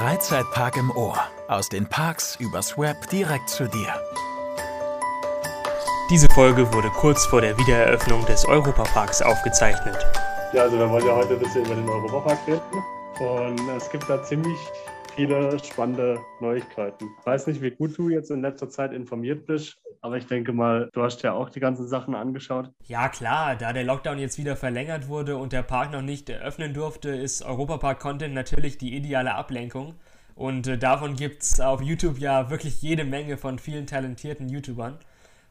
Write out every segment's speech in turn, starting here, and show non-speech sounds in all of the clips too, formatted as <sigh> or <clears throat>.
Freizeitpark im Ohr. Aus den Parks übers Web direkt zu dir. Diese Folge wurde kurz vor der Wiedereröffnung des Europaparks aufgezeichnet. Ja, also wir wollen ja heute ein bisschen über den Europapark reden. Und es gibt da ziemlich viele spannende Neuigkeiten. Ich weiß nicht, wie gut du jetzt in letzter Zeit informiert bist, aber ich denke mal, du hast ja auch die ganzen Sachen angeschaut. Ja klar, da der Lockdown jetzt wieder verlängert wurde und der Park noch nicht eröffnen durfte, ist Europapark-Content natürlich die ideale Ablenkung. Und äh, davon gibt es auf YouTube ja wirklich jede Menge von vielen talentierten YouTubern.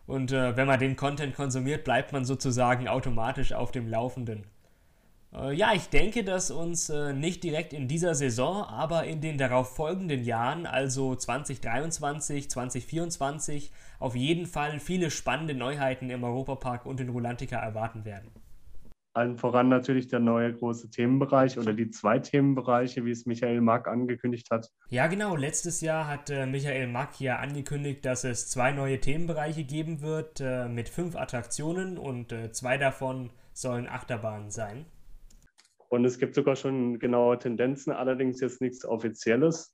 Und äh, wenn man den Content konsumiert, bleibt man sozusagen automatisch auf dem Laufenden. Äh, ja, ich denke, dass uns äh, nicht direkt in dieser Saison, aber in den darauf folgenden Jahren, also 2023, 2024, auf jeden Fall viele spannende Neuheiten im Europapark und in Rulantica erwarten werden. Allen voran natürlich der neue große Themenbereich oder die zwei Themenbereiche, wie es Michael Mack angekündigt hat. Ja, genau. Letztes Jahr hat äh, Michael Mack ja angekündigt, dass es zwei neue Themenbereiche geben wird äh, mit fünf Attraktionen und äh, zwei davon sollen Achterbahnen sein. Und es gibt sogar schon genaue Tendenzen, allerdings jetzt nichts Offizielles.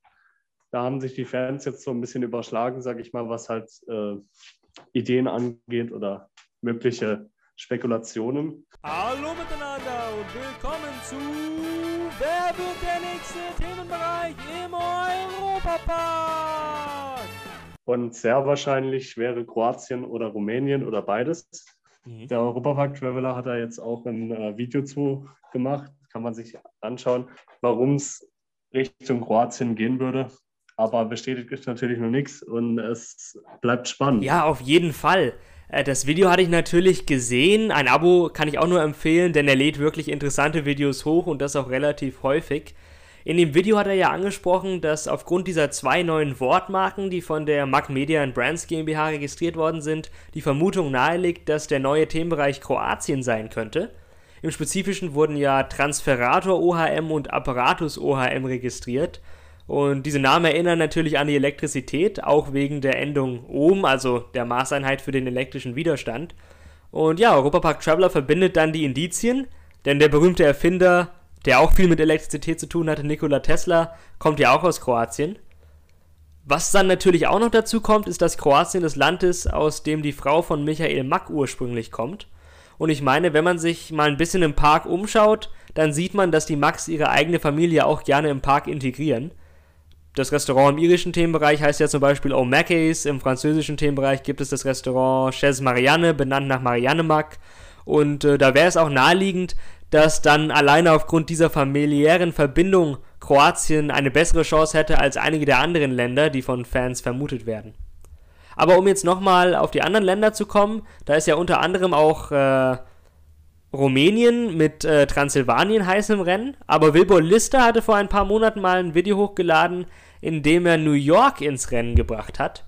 Da haben sich die Fans jetzt so ein bisschen überschlagen, sage ich mal, was halt äh, Ideen angeht oder mögliche Spekulationen. Hallo miteinander und willkommen zu Wer wird der nächste Themenbereich im Europapark? Und sehr wahrscheinlich wäre Kroatien oder Rumänien oder beides. Mhm. Der Europapark Traveler hat da jetzt auch ein äh, Video zu gemacht kann man sich anschauen, warum es Richtung Kroatien gehen würde. Aber bestätigt ist natürlich noch nichts und es bleibt spannend. Ja, auf jeden Fall. Äh, das Video hatte ich natürlich gesehen. Ein Abo kann ich auch nur empfehlen, denn er lädt wirklich interessante Videos hoch und das auch relativ häufig. In dem Video hat er ja angesprochen, dass aufgrund dieser zwei neuen Wortmarken, die von der Mac Media Brands GmbH registriert worden sind, die Vermutung naheliegt, dass der neue Themenbereich Kroatien sein könnte. Im Spezifischen wurden ja Transferator OHM und Apparatus OHM registriert. Und diese Namen erinnern natürlich an die Elektrizität, auch wegen der Endung Ohm, also der Maßeinheit für den elektrischen Widerstand. Und ja, Europapark Traveler verbindet dann die Indizien, denn der berühmte Erfinder, der auch viel mit Elektrizität zu tun hatte, Nikola Tesla, kommt ja auch aus Kroatien. Was dann natürlich auch noch dazu kommt, ist, dass Kroatien das Land ist, aus dem die Frau von Michael Mack ursprünglich kommt. Und ich meine, wenn man sich mal ein bisschen im Park umschaut, dann sieht man, dass die Max ihre eigene Familie auch gerne im Park integrieren. Das Restaurant im irischen Themenbereich heißt ja zum Beispiel O'Mackey's, im französischen Themenbereich gibt es das Restaurant Chez Marianne, benannt nach Marianne Mack. Und äh, da wäre es auch naheliegend, dass dann alleine aufgrund dieser familiären Verbindung Kroatien eine bessere Chance hätte als einige der anderen Länder, die von Fans vermutet werden. Aber um jetzt nochmal auf die anderen Länder zu kommen, da ist ja unter anderem auch äh, Rumänien mit äh, Transsilvanien heiß im Rennen. Aber Wilbur Lister hatte vor ein paar Monaten mal ein Video hochgeladen, in dem er New York ins Rennen gebracht hat.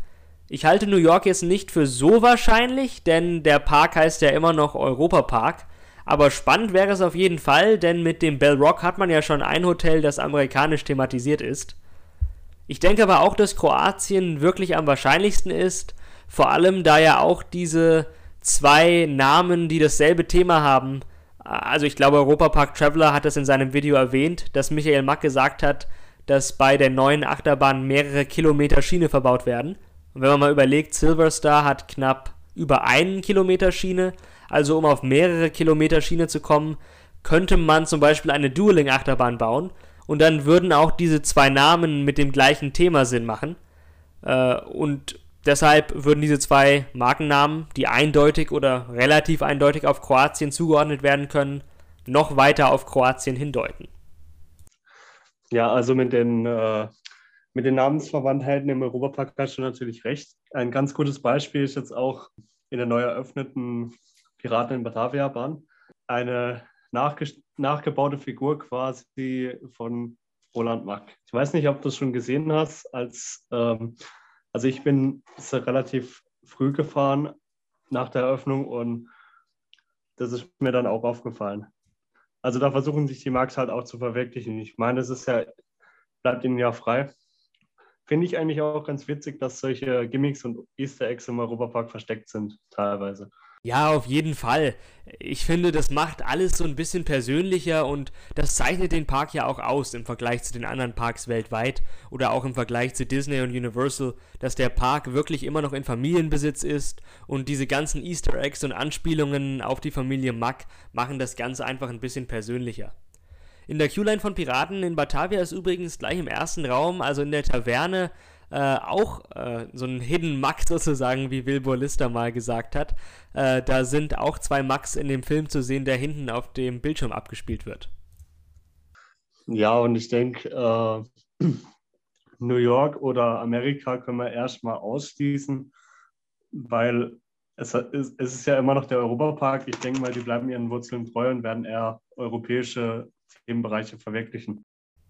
Ich halte New York jetzt nicht für so wahrscheinlich, denn der Park heißt ja immer noch Europa Park. Aber spannend wäre es auf jeden Fall, denn mit dem Bell Rock hat man ja schon ein Hotel, das amerikanisch thematisiert ist. Ich denke aber auch, dass Kroatien wirklich am wahrscheinlichsten ist, vor allem da ja auch diese zwei Namen, die dasselbe Thema haben, also ich glaube, Europapark Traveler hat das in seinem Video erwähnt, dass Michael Mack gesagt hat, dass bei der neuen Achterbahn mehrere Kilometer Schiene verbaut werden. Und wenn man mal überlegt, Silverstar hat knapp über einen Kilometer Schiene, also um auf mehrere Kilometer Schiene zu kommen, könnte man zum Beispiel eine Dueling-Achterbahn bauen und dann würden auch diese zwei Namen mit dem gleichen Thema Sinn machen. Äh, und deshalb würden diese zwei Markennamen, die eindeutig oder relativ eindeutig auf Kroatien zugeordnet werden können, noch weiter auf Kroatien hindeuten. Ja, also mit den, äh, mit den Namensverwandtheiten im Europapark hast du natürlich recht. Ein ganz gutes Beispiel ist jetzt auch in der neu eröffneten Piraten in Batavia Bahn. Eine nachgebaute Figur quasi von Roland Mack. Ich weiß nicht, ob du es schon gesehen hast. Als, ähm, also ich bin relativ früh gefahren nach der Eröffnung und das ist mir dann auch aufgefallen. Also da versuchen sich die Marks halt auch zu verwirklichen. Ich meine, es ist ja, bleibt ihnen ja frei. Finde ich eigentlich auch ganz witzig, dass solche Gimmicks und Easter Eggs im Europapark versteckt sind, teilweise. Ja, auf jeden Fall. Ich finde, das macht alles so ein bisschen persönlicher und das zeichnet den Park ja auch aus im Vergleich zu den anderen Parks weltweit oder auch im Vergleich zu Disney und Universal, dass der Park wirklich immer noch in Familienbesitz ist und diese ganzen Easter Eggs und Anspielungen auf die Familie Mack machen das Ganze einfach ein bisschen persönlicher. In der Q-Line von Piraten in Batavia ist übrigens gleich im ersten Raum, also in der Taverne, äh, auch äh, so ein Hidden Max <laughs> sozusagen, wie Wilbur Lister mal gesagt hat. Äh, da sind auch zwei Max in dem Film zu sehen, der hinten auf dem Bildschirm abgespielt wird. Ja, und ich denke, äh, <clears throat> New York oder Amerika können wir erstmal ausschließen, weil es, es, ist ja immer noch der Europapark. Ich denke mal, die bleiben ihren Wurzeln treu und werden eher europäische Themenbereiche verwirklichen.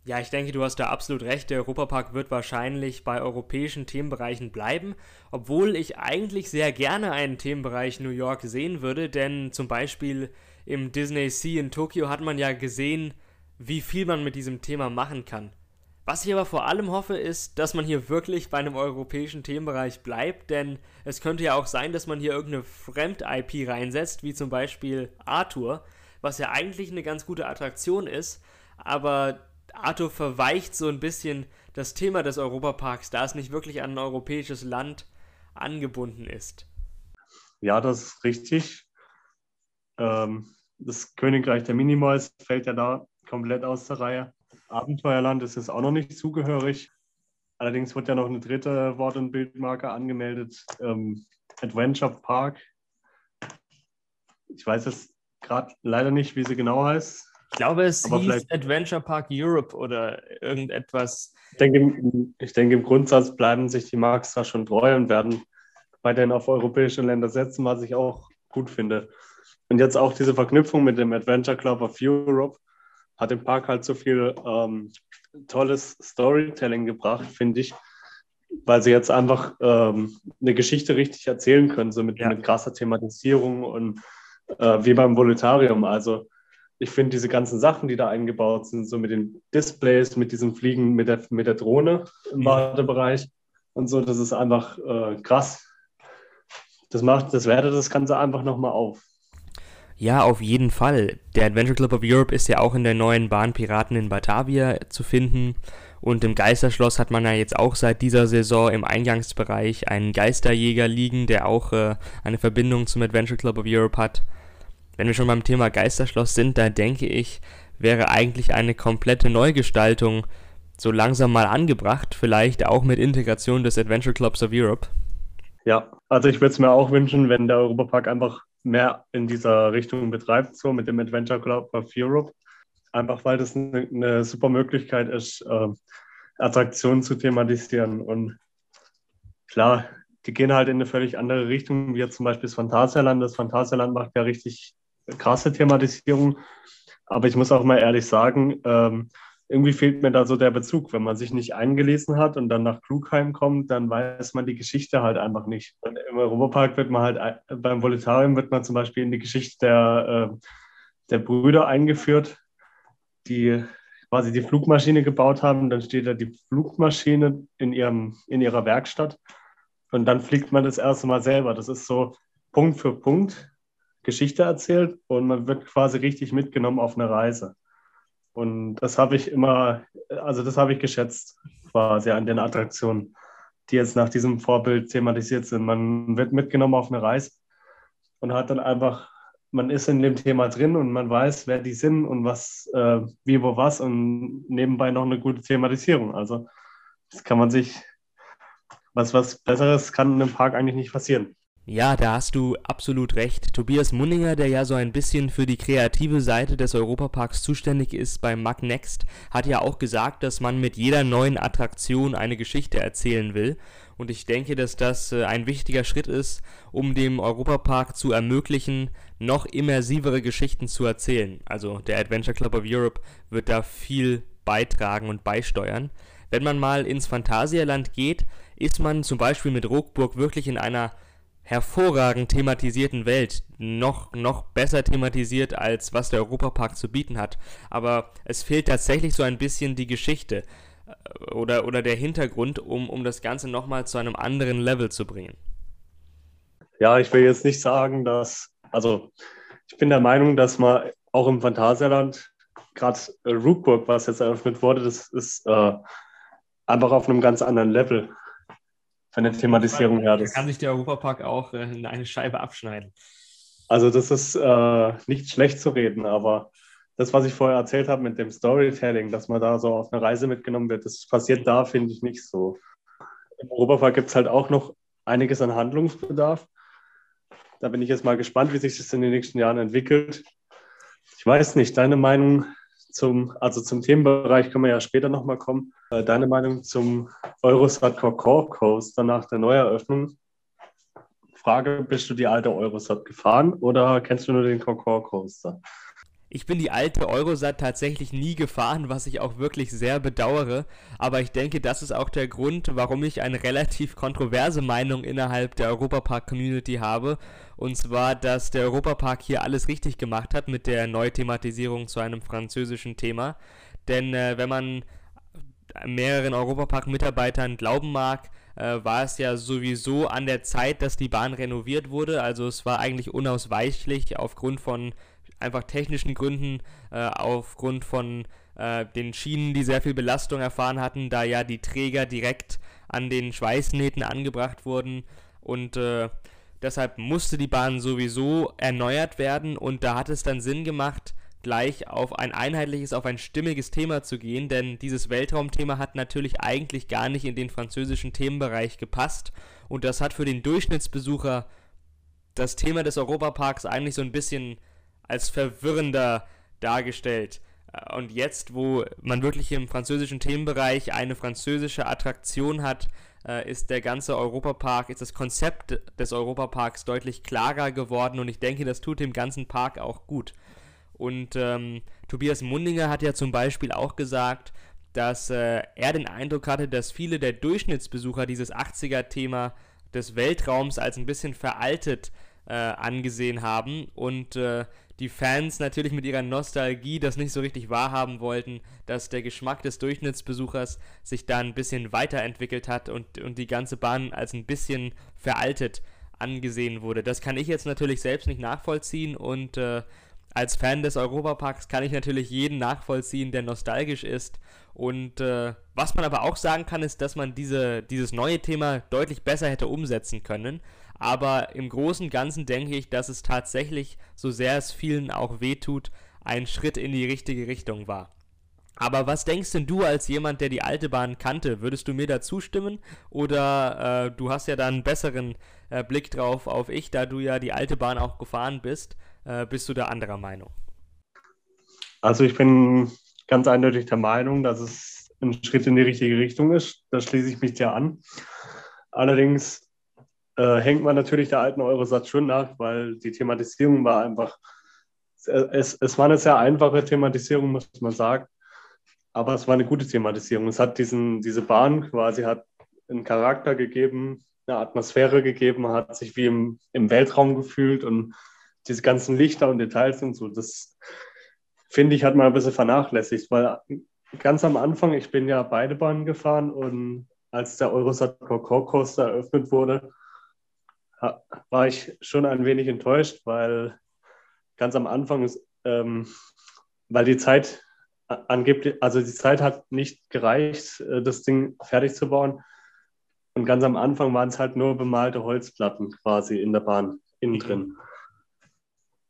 Ja, ich denke, du hast da absolut recht. Der Europapark wird wahrscheinlich bei europäischen Themenbereichen bleiben, obwohl ich eigentlich sehr gerne einen Themenbereich New York sehen würde, denn zum Beispiel im Disney Sea in Tokio hat man ja gesehen, wie viel man mit diesem Thema machen kann. Was ich aber vor allem hoffe, ist, dass man hier wirklich bei einem europäischen Themenbereich bleibt, denn es könnte ja auch sein, dass man hier irgendeine Fremd-IP reinsetzt, wie zum Beispiel Arthur, was ja eigentlich eine ganz gute Attraktion ist, aber Arthur verweicht so ein bisschen das Thema des Europaparks, da es nicht wirklich an ein europäisches Land angebunden ist. Ja, das ist richtig. Ähm, das Königreich der Minimoys fällt ja da komplett aus der Reihe. Abenteuerland ist jetzt auch noch nicht zugehörig. Allerdings wird ja noch eine dritte Wort- und Bildmarke angemeldet. Ähm, Adventure Park. Ich weiß jetzt gerade leider nicht, wie sie genau heißt. Ich glaube, es Aber hieß Adventure Park Europe oder irgendetwas. Ich denke, ich denke, im Grundsatz bleiben sich die Marks da schon treu und werden weiterhin auf europäische Länder setzen, was ich auch gut finde. Und jetzt auch diese Verknüpfung mit dem Adventure Club of Europe hat dem Park halt so viel ähm, tolles Storytelling gebracht, finde ich, weil sie jetzt einfach ähm, eine Geschichte richtig erzählen können, so mit, ja. mit krasser Thematisierung und äh, wie beim Voluntarium. Also ich finde diese ganzen Sachen, die da eingebaut sind, so mit den Displays, mit diesem Fliegen mit der, mit der Drohne im Wartebereich mhm. und so, das ist einfach äh, krass. Das macht, das wertet das Ganze einfach nochmal auf. Ja, auf jeden Fall. Der Adventure Club of Europe ist ja auch in der neuen Bahn Piraten in Batavia zu finden. Und im Geisterschloss hat man ja jetzt auch seit dieser Saison im Eingangsbereich einen Geisterjäger liegen, der auch äh, eine Verbindung zum Adventure Club of Europe hat. Wenn wir schon beim Thema Geisterschloss sind, da denke ich, wäre eigentlich eine komplette Neugestaltung so langsam mal angebracht, vielleicht auch mit Integration des Adventure Clubs of Europe. Ja, also ich würde es mir auch wünschen, wenn der Europapark einfach mehr in dieser Richtung betreibt, so mit dem Adventure Club of Europe. Einfach weil das eine, eine super Möglichkeit ist, äh, Attraktionen zu thematisieren. Und klar, die gehen halt in eine völlig andere Richtung, wie jetzt zum Beispiel das Phantasialand. Das Phantasialand macht ja richtig krasse Thematisierung. Aber ich muss auch mal ehrlich sagen, ähm, irgendwie fehlt mir da so der Bezug. Wenn man sich nicht eingelesen hat und dann nach Klugheim kommt, dann weiß man die Geschichte halt einfach nicht. Und Im Europapark wird man halt, beim Volitarium wird man zum Beispiel in die Geschichte der, äh, der Brüder eingeführt, die quasi die Flugmaschine gebaut haben. Dann steht da die Flugmaschine in, ihrem, in ihrer Werkstatt und dann fliegt man das erste Mal selber. Das ist so Punkt für Punkt Geschichte erzählt und man wird quasi richtig mitgenommen auf eine Reise. Und das habe ich immer, also das habe ich geschätzt quasi an den Attraktionen, die jetzt nach diesem Vorbild thematisiert sind. Man wird mitgenommen auf eine Reise und hat dann einfach, man ist in dem Thema drin und man weiß, wer die sind und was, äh, wie, wo, was und nebenbei noch eine gute Thematisierung. Also das kann man sich, was, was Besseres kann in einem Park eigentlich nicht passieren. Ja, da hast du absolut recht. Tobias Munninger, der ja so ein bisschen für die kreative Seite des Europaparks zuständig ist beim Mac Next, hat ja auch gesagt, dass man mit jeder neuen Attraktion eine Geschichte erzählen will. Und ich denke, dass das äh, ein wichtiger Schritt ist, um dem Europapark zu ermöglichen, noch immersivere Geschichten zu erzählen. Also der Adventure Club of Europe wird da viel beitragen und beisteuern. Wenn man mal ins Phantasialand geht, ist man zum Beispiel mit Rockburg wirklich in einer hervorragend thematisierten Welt noch, noch besser thematisiert, als was der Europapark zu bieten hat. Aber es fehlt tatsächlich so ein bisschen die Geschichte äh, oder, oder der Hintergrund, um, um das Ganze nochmal zu einem anderen Level zu bringen. Ja, ich will jetzt nicht sagen, dass, also ich bin der Meinung, dass man auch im Phantasialand, gerade äh, Rookburg, was jetzt eröffnet wurde, das ist äh, einfach auf einem ganz anderen Level von der Thematisierung her. Da kann sich der Europapark auch äh, in eine Scheibe abschneiden. Also das ist äh, nicht schlecht zu reden, aber das, was ich vorher erzählt habe mit dem Storytelling, dass man da so auf eine Reise mitgenommen wird, das passiert da, finde ich, nicht so. Im Europapark gibt es halt auch noch einiges an Handlungsbedarf. Da bin ich jetzt mal gespannt, wie sich das in den nächsten Jahren entwickelt. Ich weiß nicht, deine Meinung zum, also zum Themenbereich können wir ja später nochmal kommen. Äh, deine Meinung zum Eurosat Core Coaster nach der Neueröffnung? Frage, bist du die alte Eurosat gefahren oder kennst du nur den Core Coaster? Ich bin die alte Eurosat tatsächlich nie gefahren, was ich auch wirklich sehr bedauere. Aber ich denke, das ist auch der Grund, warum ich eine relativ kontroverse Meinung innerhalb der Europapark-Community habe. Und zwar, dass der Europapark hier alles richtig gemacht hat mit der Neuthematisierung zu einem französischen Thema. Denn äh, wenn man mehreren Europapark-Mitarbeitern glauben mag, äh, war es ja sowieso an der Zeit, dass die Bahn renoviert wurde. Also es war eigentlich unausweichlich aufgrund von einfach technischen Gründen, äh, aufgrund von äh, den Schienen, die sehr viel Belastung erfahren hatten, da ja die Träger direkt an den Schweißnähten angebracht wurden. Und äh, deshalb musste die Bahn sowieso erneuert werden. Und da hat es dann Sinn gemacht, gleich auf ein einheitliches, auf ein stimmiges Thema zu gehen, denn dieses Weltraumthema hat natürlich eigentlich gar nicht in den französischen Themenbereich gepasst. Und das hat für den Durchschnittsbesucher das Thema des Europaparks eigentlich so ein bisschen als verwirrender dargestellt. Äh, und jetzt, wo man wirklich im französischen Themenbereich eine französische Attraktion hat, äh, ist der ganze Europapark, ist das Konzept des Europaparks deutlich klarer geworden und ich denke, das tut dem ganzen Park auch gut. Und ähm, Tobias Mundinger hat ja zum Beispiel auch gesagt, dass äh, er den Eindruck hatte, dass viele der Durchschnittsbesucher dieses 80er-Thema des Weltraums als ein bisschen veraltet äh, angesehen haben und äh, die Fans natürlich mit ihrer Nostalgie das nicht so richtig wahrhaben wollten, dass der Geschmack des Durchschnittsbesuchers sich da ein bisschen weiterentwickelt hat und, und die ganze Bahn als ein bisschen veraltet angesehen wurde. Das kann ich jetzt natürlich selbst nicht nachvollziehen und äh, als Fan des Europaparks kann ich natürlich jeden nachvollziehen, der nostalgisch ist. Und äh, was man aber auch sagen kann, ist, dass man diese, dieses neue Thema deutlich besser hätte umsetzen können. Aber im Großen und Ganzen denke ich, dass es tatsächlich, so sehr es vielen auch wehtut, ein Schritt in die richtige Richtung war. Aber was denkst denn du als jemand, der die alte Bahn kannte? Würdest du mir da zustimmen? Oder äh, du hast ja da einen besseren äh, Blick drauf auf ich, da du ja die alte Bahn auch gefahren bist. Äh, bist du da anderer Meinung? Also ich bin ganz eindeutig der Meinung, dass es ein Schritt in die richtige Richtung ist. Da schließe ich mich dir an. Allerdings äh, hängt man natürlich der alten Eurosatz schon nach, weil die Thematisierung war einfach, es, es war eine sehr einfache Thematisierung, muss man sagen, aber es war eine gute Thematisierung. Es hat diesen, diese Bahn quasi hat einen Charakter gegeben, eine Atmosphäre gegeben, hat sich wie im, im Weltraum gefühlt und diese ganzen Lichter und Details und so, das finde ich, hat man ein bisschen vernachlässigt, weil ganz am Anfang, ich bin ja beide Bahnen gefahren und als der Eurosat Core Coaster eröffnet wurde, war ich schon ein wenig enttäuscht, weil ganz am Anfang, ähm, weil die Zeit angeblich, also die Zeit hat nicht gereicht, äh, das Ding fertig zu bauen. Und ganz am Anfang waren es halt nur bemalte Holzplatten quasi in der Bahn innen mhm. drin.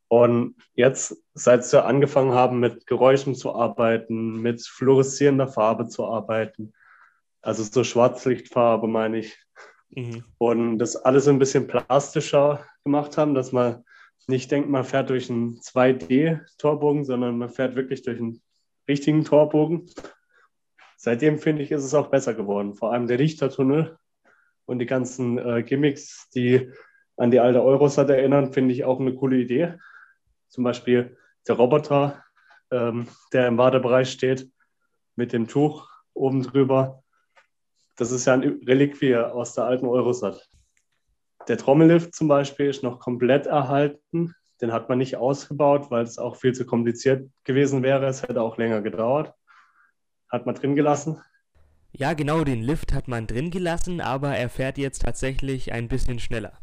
Und jetzt, seit sie angefangen haben, mit Geräuschen zu arbeiten, mit fluoreszierender Farbe zu arbeiten, also so Schwarzlichtfarbe meine ich, Mhm. Und das alles ein bisschen plastischer gemacht haben, dass man nicht denkt, man fährt durch einen 2D-Torbogen, sondern man fährt wirklich durch einen richtigen Torbogen. Seitdem finde ich, ist es auch besser geworden. Vor allem der Lichtertunnel und die ganzen äh, Gimmicks, die an die alte Eurosat erinnern, finde ich auch eine coole Idee. Zum Beispiel der Roboter, ähm, der im Wartebereich steht, mit dem Tuch oben drüber. Das ist ja ein Reliquie aus der alten Eurosat. Der Trommellift zum Beispiel ist noch komplett erhalten. Den hat man nicht ausgebaut, weil es auch viel zu kompliziert gewesen wäre. Es hätte auch länger gedauert. Hat man drin gelassen. Ja, genau, den Lift hat man drin gelassen, aber er fährt jetzt tatsächlich ein bisschen schneller.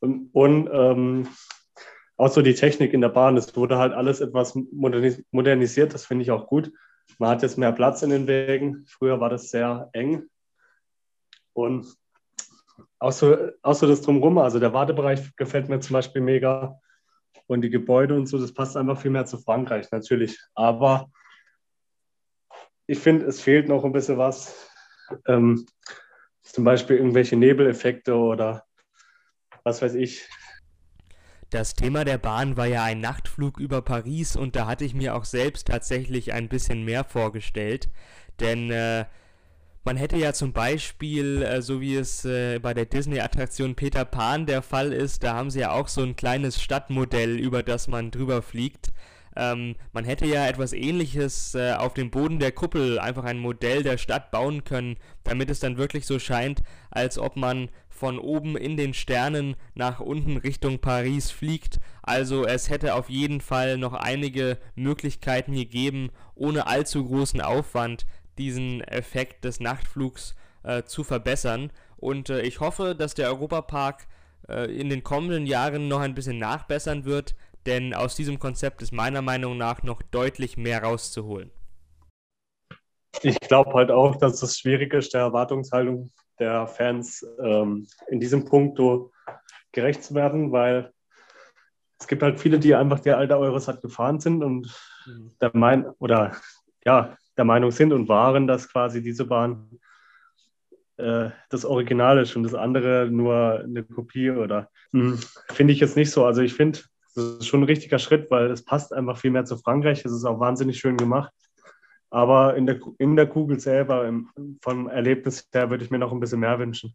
Und, und ähm, auch so die Technik in der Bahn, es wurde halt alles etwas modernisiert, das finde ich auch gut. Man hat jetzt mehr Platz in den Wegen. Früher war das sehr eng. Und auch so, auch so das Drumherum, also der Wartebereich gefällt mir zum Beispiel mega. Und die Gebäude und so, das passt einfach viel mehr zu Frankreich, natürlich. Aber ich finde, es fehlt noch ein bisschen was. Ähm, zum Beispiel irgendwelche Nebeleffekte oder was weiß ich. Das Thema der Bahn war ja ein Nachtflug über Paris und da hatte ich mir auch selbst tatsächlich ein bisschen mehr vorgestellt. Denn äh, man hätte ja zum Beispiel, äh, so wie es äh, bei der Disney-Attraktion Peter Pan der Fall ist, da haben sie ja auch so ein kleines Stadtmodell, über das man drüber fliegt. Ähm, man hätte ja etwas ähnliches äh, auf dem Boden der Kuppel, einfach ein Modell der Stadt bauen können, damit es dann wirklich so scheint, als ob man von oben in den Sternen nach unten Richtung Paris fliegt. Also es hätte auf jeden Fall noch einige Möglichkeiten gegeben, ohne allzu großen Aufwand diesen Effekt des Nachtflugs äh, zu verbessern. Und äh, ich hoffe, dass der Europapark äh, in den kommenden Jahren noch ein bisschen nachbessern wird, denn aus diesem Konzept ist meiner Meinung nach noch deutlich mehr rauszuholen. Ich glaube halt auch, dass es schwierig ist, der Erwartungshaltung der Fans ähm, in diesem Punkt gerecht zu werden, weil es gibt halt viele, die einfach der alte Eurosat gefahren sind und mhm. der mein oder ja, der Meinung sind und waren, dass quasi diese Bahn äh, das Original ist und das andere nur eine Kopie oder hm, finde ich jetzt nicht so. Also ich finde, das ist schon ein richtiger Schritt, weil es passt einfach viel mehr zu Frankreich. Es ist auch wahnsinnig schön gemacht. Aber in der, in der Kugel selber, im, vom Erlebnis her, würde ich mir noch ein bisschen mehr wünschen.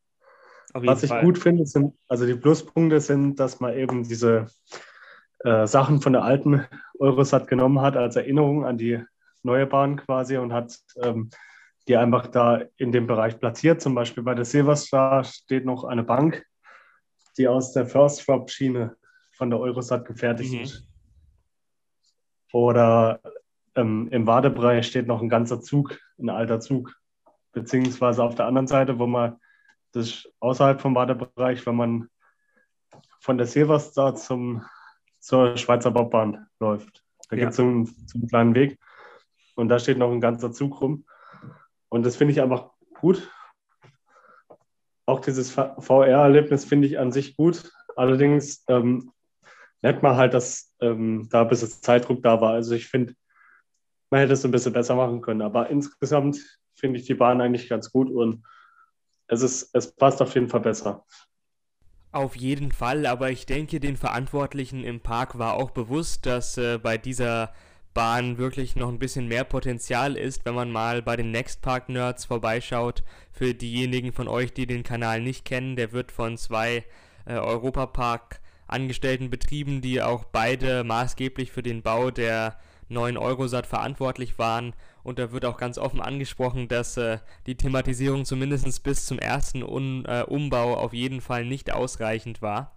Was ich Fall. gut finde, sind, also die Pluspunkte sind, dass man eben diese äh, Sachen von der alten Eurosat genommen hat als Erinnerung an die neue Bahn quasi und hat ähm, die einfach da in dem Bereich platziert. Zum Beispiel bei der Silverstar steht noch eine Bank, die aus der First Drop Schiene von der Eurosat gefertigt mhm. ist. Oder ähm, im Wadebereich steht noch ein ganzer Zug, ein alter Zug. Beziehungsweise auf der anderen Seite, wo man das außerhalb vom Wadebereich, wenn man von der Silverstar zum, zur Schweizer Bobbahn läuft. Da ja. gibt es so, einen, so einen kleinen Weg. Und da steht noch ein ganzer Zug rum. Und das finde ich einfach gut. Auch dieses VR-Erlebnis finde ich an sich gut. Allerdings ähm, merkt man halt, dass ähm, da ein bisschen Zeitdruck da war. Also ich finde, man hätte es ein bisschen besser machen können. Aber insgesamt finde ich die Bahn eigentlich ganz gut und es, ist, es passt auf jeden Fall besser. Auf jeden Fall, aber ich denke, den Verantwortlichen im Park war auch bewusst, dass äh, bei dieser Bahn wirklich noch ein bisschen mehr Potenzial ist, wenn man mal bei den Next Park Nerds vorbeischaut. Für diejenigen von euch, die den Kanal nicht kennen, der wird von zwei äh, Europapark Angestellten betrieben, die auch beide maßgeblich für den Bau der neuen Eurosat verantwortlich waren. Und da wird auch ganz offen angesprochen, dass äh, die Thematisierung zumindest bis zum ersten Un äh, Umbau auf jeden Fall nicht ausreichend war.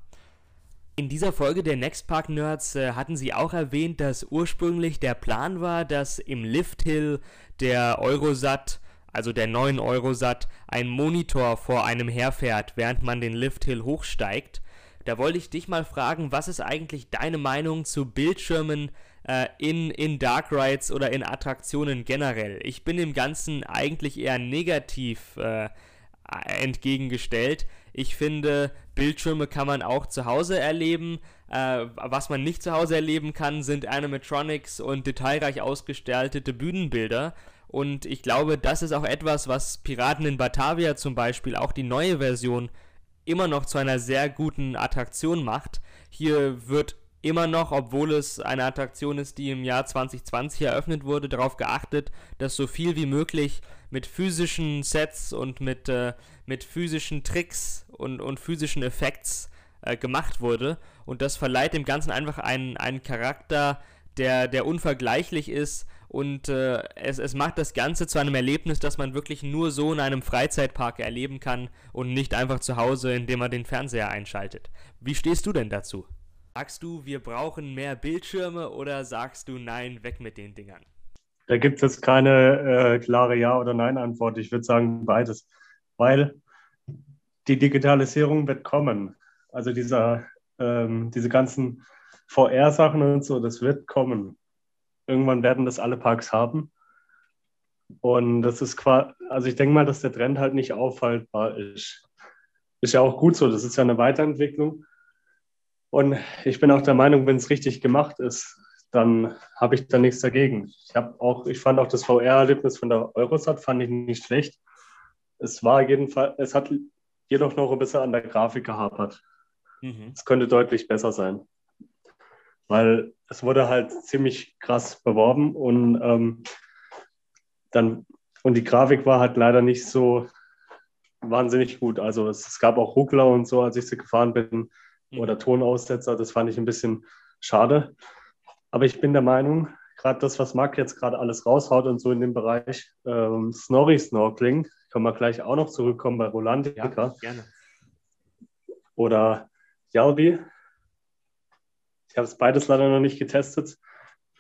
In dieser Folge der Next Park Nerds äh, hatten sie auch erwähnt, dass ursprünglich der Plan war, dass im Lifthill der Eurosat, also der neuen Eurosat, ein Monitor vor einem herfährt, während man den Lifthill hochsteigt. Da wollte ich dich mal fragen, was ist eigentlich deine Meinung zu Bildschirmen äh, in, in Dark Rides oder in Attraktionen generell? Ich bin dem Ganzen eigentlich eher negativ äh, entgegengestellt. Ich finde, Bildschirme kann man auch zu Hause erleben. Äh, was man nicht zu Hause erleben kann, sind Animatronics und detailreich ausgestaltete Bühnenbilder. Und ich glaube, das ist auch etwas, was Piraten in Batavia zum Beispiel, auch die neue Version, immer noch zu einer sehr guten Attraktion macht. Hier wird immer noch, obwohl es eine Attraktion ist, die im Jahr 2020 eröffnet wurde, darauf geachtet, dass so viel wie möglich mit physischen Sets und mit, äh, mit physischen Tricks und, und physischen Effekts äh, gemacht wurde. Und das verleiht dem Ganzen einfach einen, einen Charakter, der, der unvergleichlich ist und äh, es, es macht das Ganze zu einem Erlebnis, das man wirklich nur so in einem Freizeitpark erleben kann und nicht einfach zu Hause, indem man den Fernseher einschaltet. Wie stehst du denn dazu? Sagst du, wir brauchen mehr Bildschirme oder sagst du, nein, weg mit den Dingern? Da gibt es keine äh, klare Ja- oder Nein-Antwort. Ich würde sagen beides. Weil die Digitalisierung wird kommen. Also dieser, ähm, diese ganzen VR-Sachen und so, das wird kommen. Irgendwann werden das alle Parks haben. Und das ist quasi, also ich denke mal, dass der Trend halt nicht aufhaltbar ist. Ist ja auch gut so, das ist ja eine Weiterentwicklung. Und ich bin auch der Meinung, wenn es richtig gemacht ist, dann habe ich da nichts dagegen. Ich habe auch, ich fand auch das VR-Erlebnis von der Eurosat fand ich nicht schlecht. Es war jedenfalls, es hat jedoch noch ein bisschen an der Grafik gehapert. Mhm. Es könnte deutlich besser sein. Weil es wurde halt ziemlich krass beworben und ähm, dann, und die Grafik war halt leider nicht so wahnsinnig gut. Also es, es gab auch Ruckler und so, als ich sie gefahren bin, mhm. oder Tonaussetzer. Das fand ich ein bisschen schade. Aber ich bin der Meinung, gerade das, was Marc jetzt gerade alles raushaut und so in dem Bereich ähm, Snorri-Snorkeling, können wir gleich auch noch zurückkommen bei Rolandica. Ja, gerne. Oder Jalbi. Ich habe es beides leider noch nicht getestet.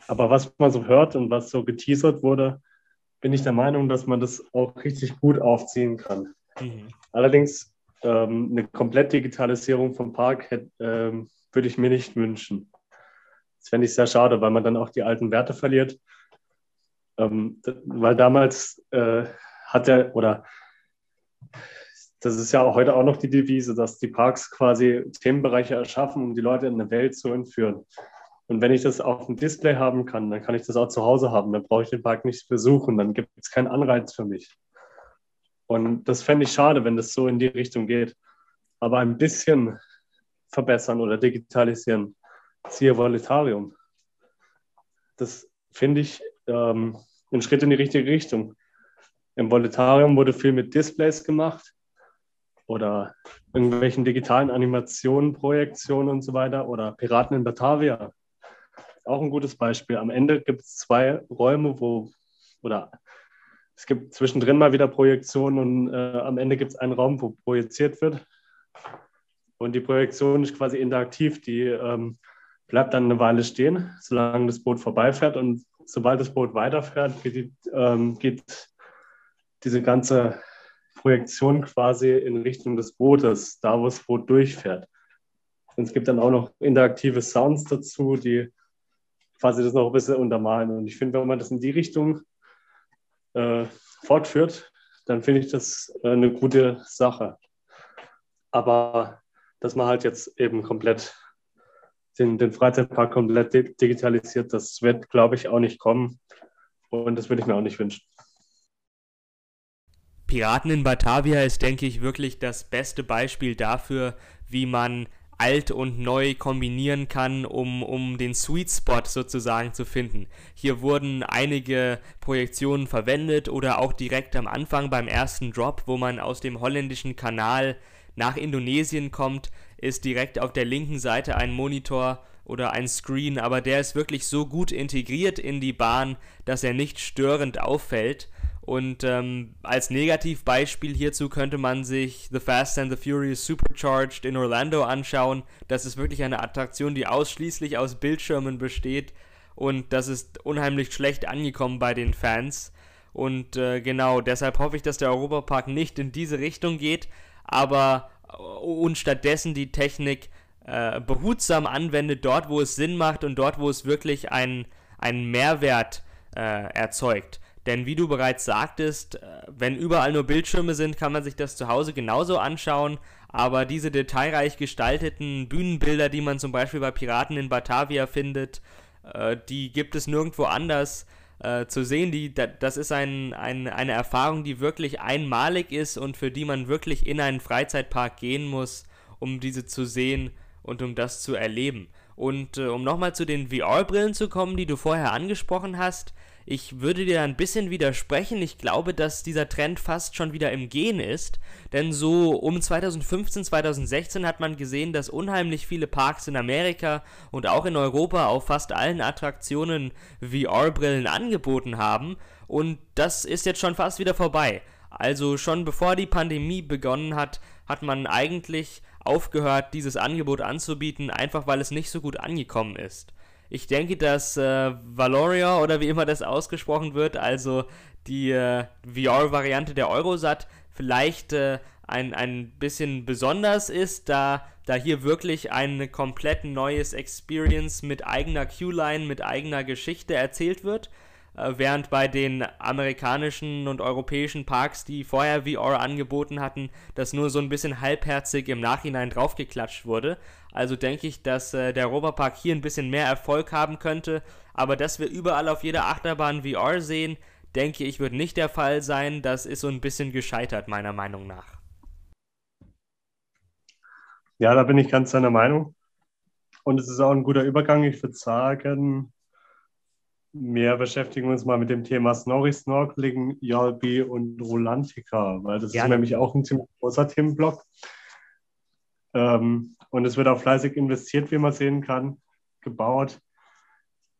Aber was man so hört und was so geteasert wurde, bin ich der Meinung, dass man das auch richtig gut aufziehen kann. Mhm. Allerdings ähm, eine komplett Digitalisierung vom Park hätte, ähm, würde ich mir nicht wünschen. Das fände ich sehr schade, weil man dann auch die alten Werte verliert. Ähm, weil damals äh, hat er, oder das ist ja auch heute auch noch die Devise, dass die Parks quasi Themenbereiche erschaffen, um die Leute in eine Welt zu entführen. Und wenn ich das auf dem Display haben kann, dann kann ich das auch zu Hause haben. Dann brauche ich den Park nicht besuchen. Dann gibt es keinen Anreiz für mich. Und das fände ich schade, wenn das so in die Richtung geht. Aber ein bisschen verbessern oder digitalisieren, siehe Voletarium. Das finde ich ähm, ein Schritt in die richtige Richtung. Im Voletarium wurde viel mit Displays gemacht oder irgendwelchen digitalen Animationen, Projektionen und so weiter oder Piraten in Batavia. Auch ein gutes Beispiel. Am Ende gibt es zwei Räume, wo, oder es gibt zwischendrin mal wieder Projektionen und äh, am Ende gibt es einen Raum, wo projiziert wird. Und die Projektion ist quasi interaktiv, die ähm, bleibt dann eine Weile stehen, solange das Boot vorbeifährt. Und sobald das Boot weiterfährt, geht, die, ähm, geht diese ganze Projektion quasi in Richtung des Bootes, da wo das Boot durchfährt. Und es gibt dann auch noch interaktive Sounds dazu, die quasi das noch ein bisschen untermalen. Und ich finde, wenn man das in die Richtung äh, fortführt, dann finde ich das äh, eine gute Sache. Aber dass man halt jetzt eben komplett den, den Freizeitpark komplett digitalisiert, das wird, glaube ich, auch nicht kommen. Und das würde ich mir auch nicht wünschen. Piraten in Batavia ist, denke ich, wirklich das beste Beispiel dafür, wie man alt und neu kombinieren kann, um, um den Sweet Spot sozusagen zu finden. Hier wurden einige Projektionen verwendet oder auch direkt am Anfang beim ersten Drop, wo man aus dem holländischen Kanal nach Indonesien kommt, ist direkt auf der linken Seite ein Monitor oder ein Screen, aber der ist wirklich so gut integriert in die Bahn, dass er nicht störend auffällt und ähm, als Negativbeispiel hierzu könnte man sich The Fast and the Furious Supercharged in Orlando anschauen. Das ist wirklich eine Attraktion, die ausschließlich aus Bildschirmen besteht und das ist unheimlich schlecht angekommen bei den Fans. Und äh, genau, deshalb hoffe ich, dass der Europapark nicht in diese Richtung geht, aber äh, und stattdessen die Technik äh, behutsam anwendet, dort wo es Sinn macht und dort wo es wirklich einen, einen Mehrwert äh, erzeugt. Denn wie du bereits sagtest, äh, wenn überall nur Bildschirme sind, kann man sich das zu Hause genauso anschauen. Aber diese detailreich gestalteten Bühnenbilder, die man zum Beispiel bei Piraten in Batavia findet, äh, die gibt es nirgendwo anders äh, zu sehen. Das ist ein, ein, eine Erfahrung, die wirklich einmalig ist und für die man wirklich in einen Freizeitpark gehen muss, um diese zu sehen und um das zu erleben. Und äh, um nochmal zu den VR-Brillen zu kommen, die du vorher angesprochen hast, ich würde dir ein bisschen widersprechen. Ich glaube, dass dieser Trend fast schon wieder im Gehen ist. Denn so um 2015, 2016 hat man gesehen, dass unheimlich viele Parks in Amerika und auch in Europa auf fast allen Attraktionen VR-Brillen angeboten haben. Und das ist jetzt schon fast wieder vorbei. Also schon bevor die Pandemie begonnen hat, hat man eigentlich aufgehört, dieses Angebot anzubieten, einfach weil es nicht so gut angekommen ist. Ich denke, dass äh, Valoria oder wie immer das ausgesprochen wird, also die äh, VR-Variante der Eurosat, vielleicht äh, ein, ein bisschen besonders ist, da, da hier wirklich ein komplett neues Experience mit eigener Q-Line, mit eigener Geschichte erzählt wird. Äh, während bei den amerikanischen und europäischen Parks, die vorher VR angeboten hatten, das nur so ein bisschen halbherzig im Nachhinein draufgeklatscht wurde. Also denke ich, dass äh, der Europapark hier ein bisschen mehr Erfolg haben könnte. Aber dass wir überall auf jeder Achterbahn VR sehen, denke ich, wird nicht der Fall sein. Das ist so ein bisschen gescheitert, meiner Meinung nach. Ja, da bin ich ganz deiner Meinung. Und es ist auch ein guter Übergang. Ich würde sagen, wir beschäftigen uns mal mit dem Thema Snorri Snorkeling, Yalbi und Rolantica, weil das ja. ist nämlich auch ein ziemlich großer Themenblock. Ähm, und es wird auch fleißig investiert, wie man sehen kann, gebaut.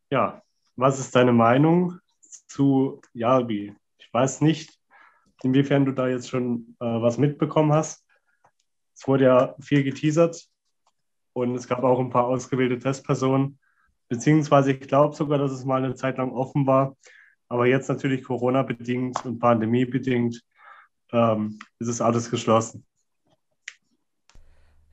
Ja, was ist deine Meinung zu Yalbi? Ich weiß nicht, inwiefern du da jetzt schon äh, was mitbekommen hast. Es wurde ja viel geteasert und es gab auch ein paar ausgewählte Testpersonen. Beziehungsweise ich glaube sogar, dass es mal eine Zeit lang offen war. Aber jetzt natürlich Corona-bedingt und Pandemie-bedingt ähm, ist es alles geschlossen.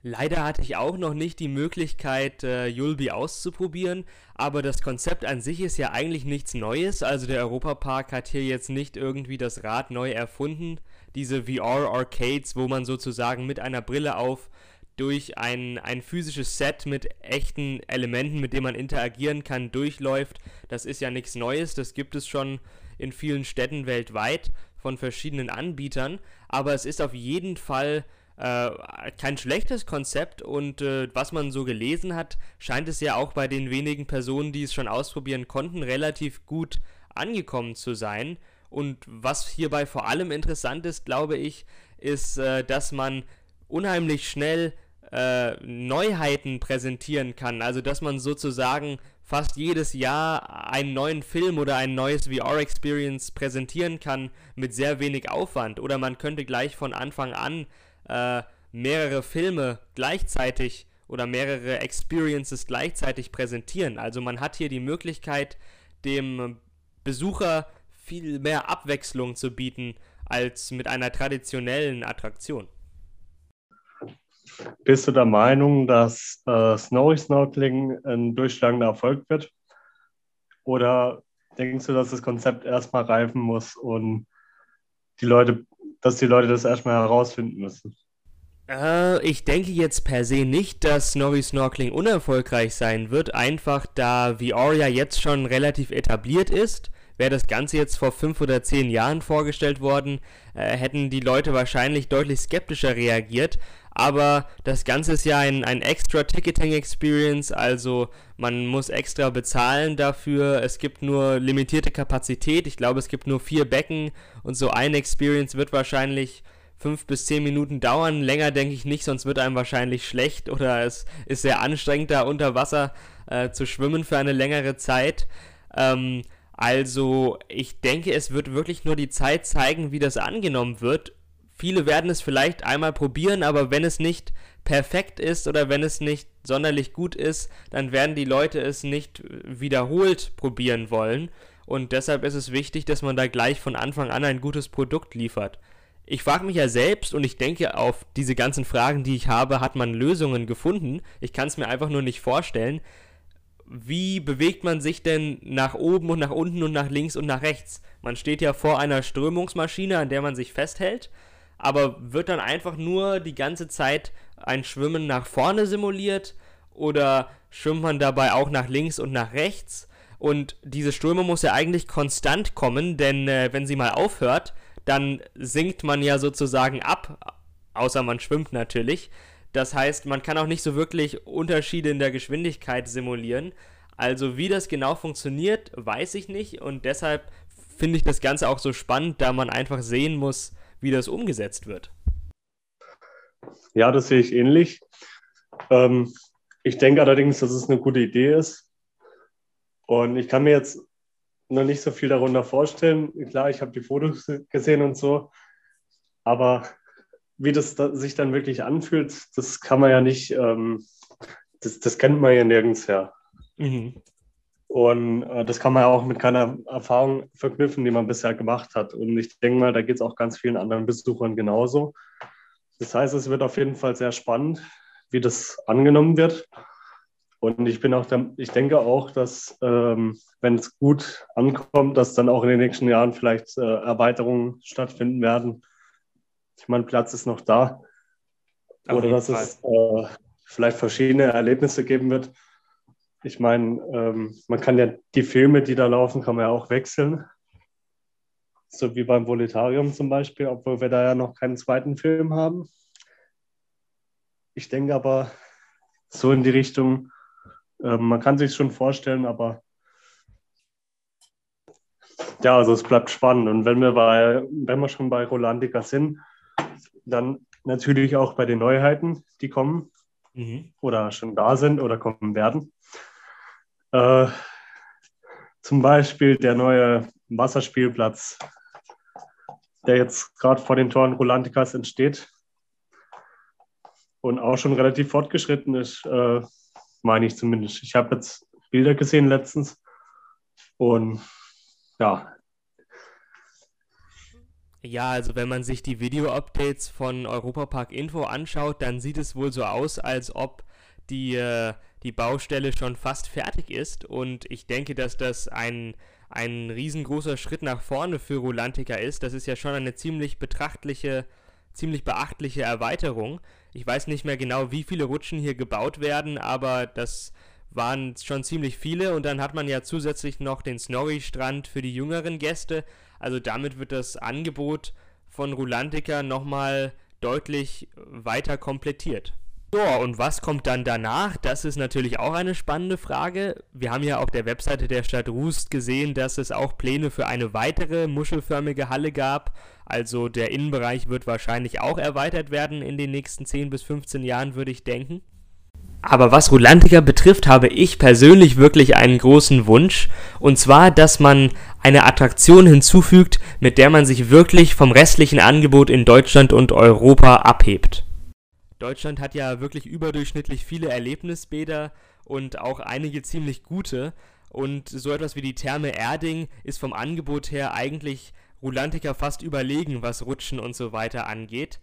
Leider hatte ich auch noch nicht die Möglichkeit, äh, Yulby auszuprobieren, aber das Konzept an sich ist ja eigentlich nichts Neues. Also der Europapark hat hier jetzt nicht irgendwie das Rad neu erfunden. Diese VR-Arcades, wo man sozusagen mit einer Brille auf durch ein, ein physisches Set mit echten Elementen, mit denen man interagieren kann, durchläuft. Das ist ja nichts Neues, das gibt es schon in vielen Städten weltweit von verschiedenen Anbietern, aber es ist auf jeden Fall äh, kein schlechtes Konzept und äh, was man so gelesen hat, scheint es ja auch bei den wenigen Personen, die es schon ausprobieren konnten, relativ gut angekommen zu sein. Und was hierbei vor allem interessant ist, glaube ich, ist, äh, dass man unheimlich schnell äh, Neuheiten präsentieren kann. Also dass man sozusagen fast jedes Jahr einen neuen Film oder ein neues VR-Experience präsentieren kann mit sehr wenig Aufwand. Oder man könnte gleich von Anfang an äh, mehrere Filme gleichzeitig oder mehrere Experiences gleichzeitig präsentieren. Also man hat hier die Möglichkeit, dem Besucher viel mehr Abwechslung zu bieten als mit einer traditionellen Attraktion. Bist du der Meinung, dass äh, Snowy Snorkeling ein durchschlagender Erfolg wird? Oder denkst du, dass das Konzept erstmal reifen muss und die Leute dass die Leute das erstmal herausfinden müssen. Äh, ich denke jetzt per se nicht, dass Snorri Snorkeling unerfolgreich sein wird, einfach da VR ja jetzt schon relativ etabliert ist. Wäre das Ganze jetzt vor fünf oder zehn Jahren vorgestellt worden, äh, hätten die Leute wahrscheinlich deutlich skeptischer reagiert aber das Ganze ist ja ein, ein extra Ticketing Experience, also man muss extra bezahlen dafür. Es gibt nur limitierte Kapazität. Ich glaube, es gibt nur vier Becken und so eine Experience wird wahrscheinlich fünf bis zehn Minuten dauern. Länger denke ich nicht, sonst wird einem wahrscheinlich schlecht oder es ist sehr anstrengend, da unter Wasser äh, zu schwimmen für eine längere Zeit. Ähm, also ich denke, es wird wirklich nur die Zeit zeigen, wie das angenommen wird Viele werden es vielleicht einmal probieren, aber wenn es nicht perfekt ist oder wenn es nicht sonderlich gut ist, dann werden die Leute es nicht wiederholt probieren wollen. Und deshalb ist es wichtig, dass man da gleich von Anfang an ein gutes Produkt liefert. Ich frage mich ja selbst und ich denke, auf diese ganzen Fragen, die ich habe, hat man Lösungen gefunden. Ich kann es mir einfach nur nicht vorstellen. Wie bewegt man sich denn nach oben und nach unten und nach links und nach rechts? Man steht ja vor einer Strömungsmaschine, an der man sich festhält aber wird dann einfach nur die ganze Zeit ein Schwimmen nach vorne simuliert oder schwimmt man dabei auch nach links und nach rechts? Und diese Strömung muss ja eigentlich konstant kommen, denn äh, wenn sie mal aufhört, dann sinkt man ja sozusagen ab, außer man schwimmt natürlich. Das heißt, man kann auch nicht so wirklich Unterschiede in der Geschwindigkeit simulieren. Also wie das genau funktioniert, weiß ich nicht und deshalb finde ich das Ganze auch so spannend, da man einfach sehen muss, wie das umgesetzt wird. Ja, das sehe ich ähnlich. Ähm, ich denke allerdings, dass es eine gute Idee ist. Und ich kann mir jetzt noch nicht so viel darunter vorstellen. Klar, ich habe die Fotos gesehen und so. Aber wie das da sich dann wirklich anfühlt, das kann man ja nicht, ähm, das, das kennt man ja nirgends her. Mhm. Und äh, das kann man ja auch mit keiner Erfahrung verknüpfen, die man bisher gemacht hat. Und ich denke mal, da geht es auch ganz vielen anderen Besuchern genauso. Das heißt, es wird auf jeden Fall sehr spannend, wie das angenommen wird. Und ich bin auch, der, ich denke auch, dass ähm, wenn es gut ankommt, dass dann auch in den nächsten Jahren vielleicht äh, Erweiterungen stattfinden werden. Ich meine, Platz ist noch da. Auf Oder dass Fall. es äh, vielleicht verschiedene Erlebnisse geben wird. Ich meine, ähm, man kann ja die Filme, die da laufen, kann man ja auch wechseln. So wie beim Voletarium zum Beispiel, obwohl wir da ja noch keinen zweiten Film haben. Ich denke aber so in die Richtung, ähm, man kann sich schon vorstellen, aber ja, also es bleibt spannend. Und wenn wir, bei, wenn wir schon bei Rolandica sind, dann natürlich auch bei den Neuheiten, die kommen mhm. oder schon da sind oder kommen werden. Äh, zum Beispiel der neue Wasserspielplatz, der jetzt gerade vor den Toren Rolanticas entsteht und auch schon relativ fortgeschritten ist. Äh, meine ich zumindest. Ich habe jetzt Bilder gesehen letztens und ja. Ja, also wenn man sich die Video-Updates von Europapark Info anschaut, dann sieht es wohl so aus, als ob die, äh, die Baustelle schon fast fertig ist und ich denke, dass das ein, ein riesengroßer Schritt nach vorne für Rulantica ist. Das ist ja schon eine ziemlich betrachtliche ziemlich beachtliche Erweiterung. Ich weiß nicht mehr genau, wie viele Rutschen hier gebaut werden, aber das waren schon ziemlich viele und dann hat man ja zusätzlich noch den Snorri-Strand für die jüngeren Gäste. Also damit wird das Angebot von Rulantica nochmal deutlich weiter komplettiert. So, und was kommt dann danach? Das ist natürlich auch eine spannende Frage. Wir haben ja auf der Webseite der Stadt Rust gesehen, dass es auch Pläne für eine weitere muschelförmige Halle gab. Also der Innenbereich wird wahrscheinlich auch erweitert werden in den nächsten 10 bis 15 Jahren, würde ich denken. Aber was Rulantica betrifft, habe ich persönlich wirklich einen großen Wunsch. Und zwar, dass man eine Attraktion hinzufügt, mit der man sich wirklich vom restlichen Angebot in Deutschland und Europa abhebt. Deutschland hat ja wirklich überdurchschnittlich viele Erlebnisbäder und auch einige ziemlich gute. Und so etwas wie die Therme Erding ist vom Angebot her eigentlich Rulantica fast überlegen, was Rutschen und so weiter angeht.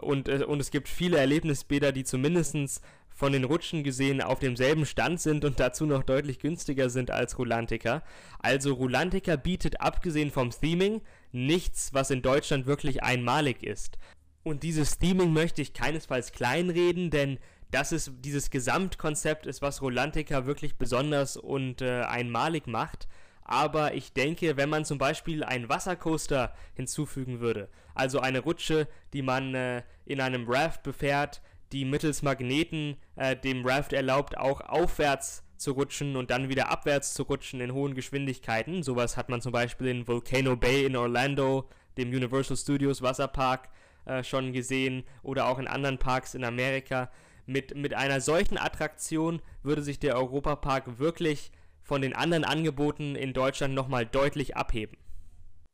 Und, äh, und es gibt viele Erlebnisbäder, die zumindest von den Rutschen gesehen auf demselben Stand sind und dazu noch deutlich günstiger sind als Rulantica. Also Rulantica bietet abgesehen vom Theming nichts, was in Deutschland wirklich einmalig ist. Und dieses Theming möchte ich keinesfalls kleinreden, denn das ist dieses Gesamtkonzept ist, was Rolantica wirklich besonders und äh, einmalig macht. Aber ich denke, wenn man zum Beispiel einen Wassercoaster hinzufügen würde, also eine Rutsche, die man äh, in einem Raft befährt, die mittels Magneten äh, dem Raft erlaubt, auch aufwärts zu rutschen und dann wieder abwärts zu rutschen in hohen Geschwindigkeiten. Sowas hat man zum Beispiel in Volcano Bay in Orlando, dem Universal Studios Wasserpark, äh, schon gesehen oder auch in anderen Parks in Amerika. Mit, mit einer solchen Attraktion würde sich der Europapark wirklich von den anderen Angeboten in Deutschland nochmal deutlich abheben.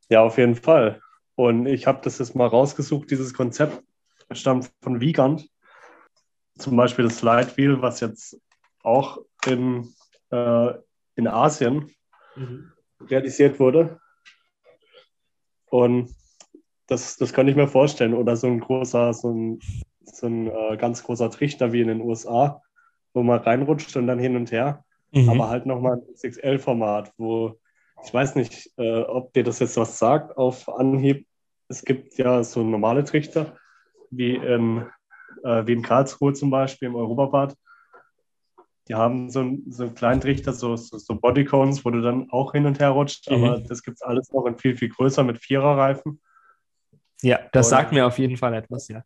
Ja, auf jeden Fall. Und ich habe das jetzt mal rausgesucht. Dieses Konzept stammt von Wiegand. Zum Beispiel das Slide Wheel, was jetzt auch in, äh, in Asien mhm. realisiert wurde. Und das, das kann ich mir vorstellen. Oder so ein großer, so ein, so ein äh, ganz großer Trichter wie in den USA, wo man reinrutscht und dann hin und her. Mhm. Aber halt nochmal ein XXL-Format, wo ich weiß nicht, äh, ob dir das jetzt was sagt auf Anhieb. Es gibt ja so normale Trichter, wie in, äh, wie in Karlsruhe zum Beispiel im Europabad. Die haben so, so einen kleinen Trichter, so, so, so Bodycones, wo du dann auch hin und her rutscht. Mhm. Aber das gibt es alles noch in viel, viel größer mit Viererreifen. Ja, das und, sagt mir auf jeden Fall etwas, ja.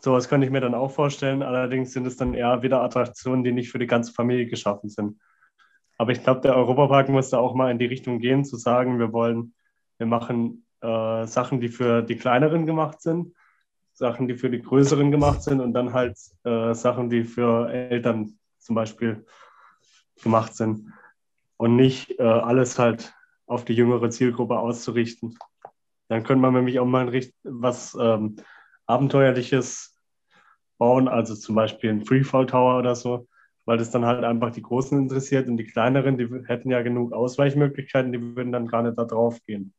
Sowas könnte ich mir dann auch vorstellen. Allerdings sind es dann eher wieder Attraktionen, die nicht für die ganze Familie geschaffen sind. Aber ich glaube, der Europapark muss da auch mal in die Richtung gehen, zu sagen, wir wollen, wir machen äh, Sachen, die für die kleineren gemacht sind, Sachen, die für die größeren gemacht sind und dann halt äh, Sachen, die für Eltern zum Beispiel gemacht sind. Und nicht äh, alles halt auf die jüngere Zielgruppe auszurichten. Dann könnte man nämlich auch mal was ähm, Abenteuerliches bauen, also zum Beispiel ein Freefall Tower oder so, weil das dann halt einfach die Großen interessiert und die Kleineren, die hätten ja genug Ausweichmöglichkeiten, die würden dann gar nicht da drauf gehen.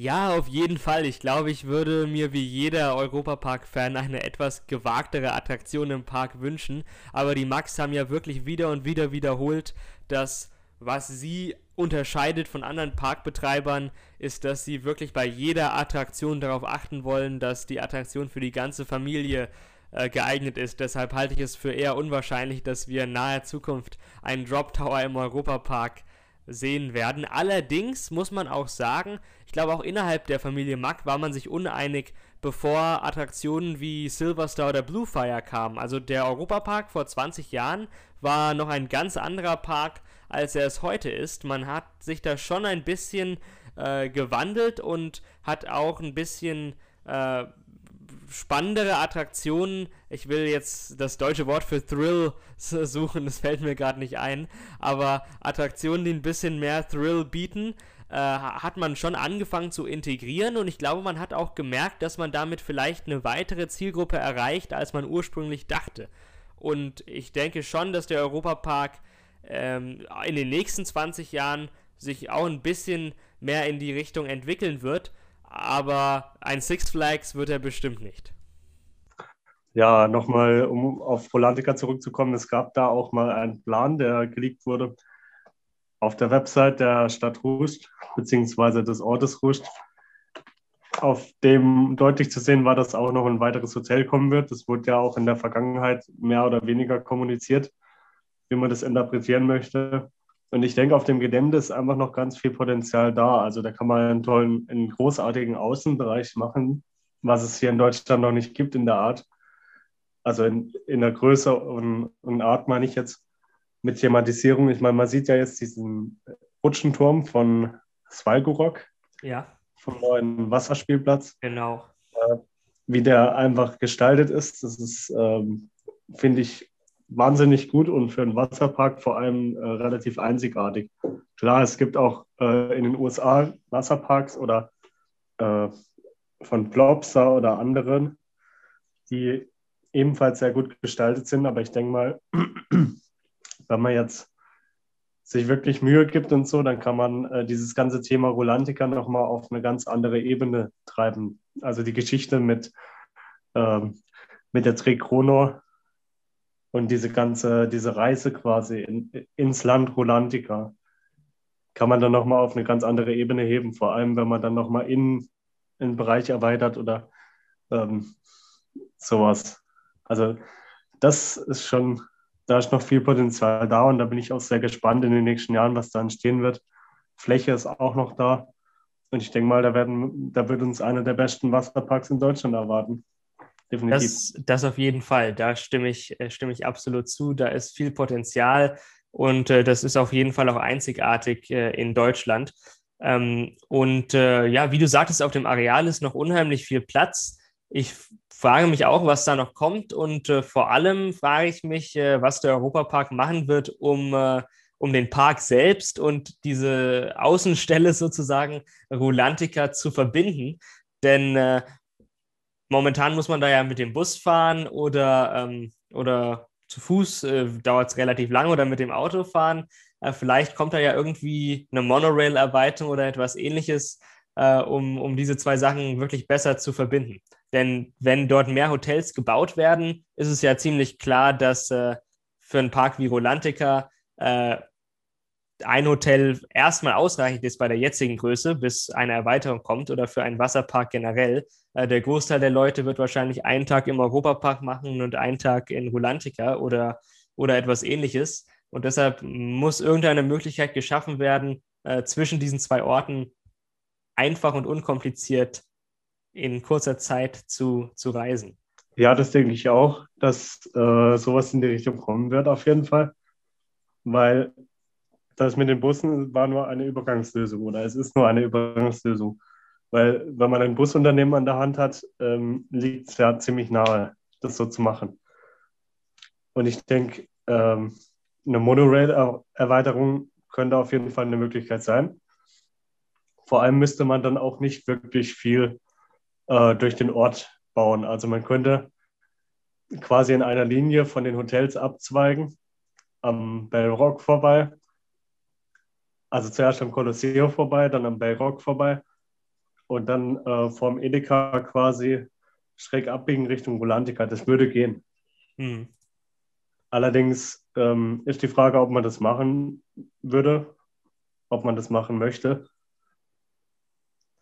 Ja, auf jeden Fall. Ich glaube, ich würde mir wie jeder Europapark-Fan eine etwas gewagtere Attraktion im Park wünschen. Aber die Max haben ja wirklich wieder und wieder wiederholt, dass was sie unterscheidet von anderen Parkbetreibern, ist, dass sie wirklich bei jeder Attraktion darauf achten wollen, dass die Attraktion für die ganze Familie äh, geeignet ist. Deshalb halte ich es für eher unwahrscheinlich, dass wir in naher Zukunft einen Drop Tower im Europapark sehen werden. Allerdings muss man auch sagen, ich glaube auch innerhalb der Familie Mack war man sich uneinig, bevor Attraktionen wie Silverstar oder Bluefire kamen. Also der Europapark vor 20 Jahren war noch ein ganz anderer Park, als er es heute ist. Man hat sich da schon ein bisschen äh, gewandelt und hat auch ein bisschen äh, spannendere Attraktionen. Ich will jetzt das deutsche Wort für Thrill suchen, das fällt mir gerade nicht ein. Aber Attraktionen, die ein bisschen mehr Thrill bieten, äh, hat man schon angefangen zu integrieren. Und ich glaube, man hat auch gemerkt, dass man damit vielleicht eine weitere Zielgruppe erreicht, als man ursprünglich dachte. Und ich denke schon, dass der Europapark ähm, in den nächsten 20 Jahren sich auch ein bisschen mehr in die Richtung entwickeln wird aber ein Six Flags wird er bestimmt nicht. Ja, nochmal, um auf Rolantica zurückzukommen, es gab da auch mal einen Plan, der geleakt wurde auf der Website der Stadt Rust, beziehungsweise des Ortes Rust, auf dem deutlich zu sehen war, dass auch noch ein weiteres Hotel kommen wird. Das wurde ja auch in der Vergangenheit mehr oder weniger kommuniziert, wie man das interpretieren möchte. Und ich denke, auf dem Gelände ist einfach noch ganz viel Potenzial da. Also da kann man einen tollen, einen großartigen Außenbereich machen, was es hier in Deutschland noch nicht gibt in der Art. Also in, in der Größe und, und Art meine ich jetzt mit Thematisierung. Ich meine, man sieht ja jetzt diesen Rutschenturm von Svalgorok. Ja. Vom neuen Wasserspielplatz. Genau. Äh, wie der einfach gestaltet ist, das ist, ähm, finde ich, wahnsinnig gut und für einen Wasserpark vor allem äh, relativ einzigartig. Klar, es gibt auch äh, in den USA Wasserparks oder äh, von Plopsa oder anderen, die ebenfalls sehr gut gestaltet sind, aber ich denke mal, <clears throat> wenn man jetzt sich wirklich Mühe gibt und so, dann kann man äh, dieses ganze Thema Rolantica nochmal auf eine ganz andere Ebene treiben. Also die Geschichte mit, ähm, mit der Tre Chrono und diese ganze, diese Reise quasi in, ins Land Rolantica kann man dann nochmal auf eine ganz andere Ebene heben, vor allem wenn man dann nochmal in einen Bereich erweitert oder ähm, sowas. Also das ist schon, da ist noch viel Potenzial da und da bin ich auch sehr gespannt in den nächsten Jahren, was da entstehen wird. Fläche ist auch noch da und ich denke mal, da, werden, da wird uns einer der besten Wasserparks in Deutschland erwarten definitiv. Das, das auf jeden Fall. Da stimme ich, äh, stimme ich absolut zu. Da ist viel Potenzial und äh, das ist auf jeden Fall auch einzigartig äh, in Deutschland. Ähm, und äh, ja, wie du sagtest, auf dem Areal ist noch unheimlich viel Platz. Ich frage mich auch, was da noch kommt und äh, vor allem frage ich mich, äh, was der Europapark machen wird, um um den Park selbst und diese Außenstelle sozusagen Rulantica zu verbinden. Denn äh, Momentan muss man da ja mit dem Bus fahren oder, ähm, oder zu Fuß, äh, dauert es relativ lang oder mit dem Auto fahren. Äh, vielleicht kommt da ja irgendwie eine Monorail-Erweiterung oder etwas ähnliches, äh, um, um diese zwei Sachen wirklich besser zu verbinden. Denn wenn dort mehr Hotels gebaut werden, ist es ja ziemlich klar, dass äh, für einen Park wie Rolantica äh, ein Hotel erstmal ausreichend ist bei der jetzigen Größe, bis eine Erweiterung kommt oder für einen Wasserpark generell. Äh, der Großteil der Leute wird wahrscheinlich einen Tag im Europapark machen und einen Tag in Rulantica oder, oder etwas ähnliches. Und deshalb muss irgendeine Möglichkeit geschaffen werden, äh, zwischen diesen zwei Orten einfach und unkompliziert in kurzer Zeit zu, zu reisen. Ja, das denke ich auch, dass äh, sowas in die Richtung kommen wird, auf jeden Fall. Weil das mit den Bussen war nur eine Übergangslösung oder es ist nur eine Übergangslösung. Weil wenn man ein Busunternehmen an der Hand hat, ähm, liegt es ja ziemlich nahe, das so zu machen. Und ich denke, ähm, eine Monorail-Erweiterung könnte auf jeden Fall eine Möglichkeit sein. Vor allem müsste man dann auch nicht wirklich viel äh, durch den Ort bauen. Also man könnte quasi in einer Linie von den Hotels abzweigen, am Bellrock vorbei also zuerst am Colosseo vorbei, dann am Bellrock vorbei und dann äh, vorm Edeka quasi schräg abbiegen Richtung Volantica. Das würde gehen. Hm. Allerdings ähm, ist die Frage, ob man das machen würde, ob man das machen möchte.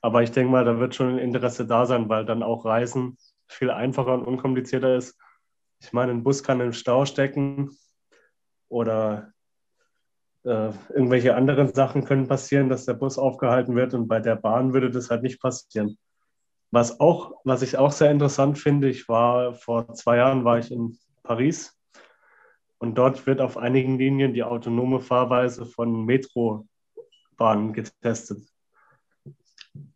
Aber ich denke mal, da wird schon ein Interesse da sein, weil dann auch Reisen viel einfacher und unkomplizierter ist. Ich meine, ein Bus kann im Stau stecken oder äh, irgendwelche anderen Sachen können passieren, dass der Bus aufgehalten wird und bei der Bahn würde das halt nicht passieren. Was auch, was ich auch sehr interessant finde, ich war vor zwei Jahren war ich in Paris und dort wird auf einigen Linien die autonome Fahrweise von Metrobahnen getestet.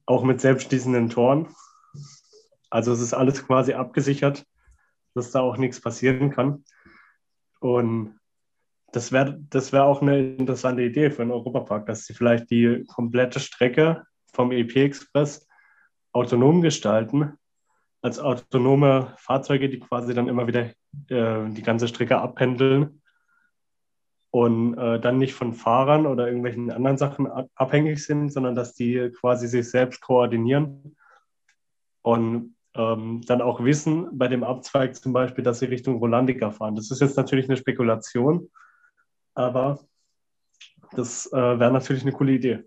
Auch mit selbstschließenden Toren. Also es ist alles quasi abgesichert, dass da auch nichts passieren kann. Und das wäre das wär auch eine interessante Idee für einen Europapark, dass sie vielleicht die komplette Strecke vom EP Express autonom gestalten, als autonome Fahrzeuge, die quasi dann immer wieder äh, die ganze Strecke abpendeln. Und äh, dann nicht von Fahrern oder irgendwelchen anderen Sachen abhängig sind, sondern dass die quasi sich selbst koordinieren. Und ähm, dann auch wissen, bei dem Abzweig zum Beispiel, dass sie Richtung Rolandica fahren. Das ist jetzt natürlich eine Spekulation, aber das äh, wäre natürlich eine coole Idee.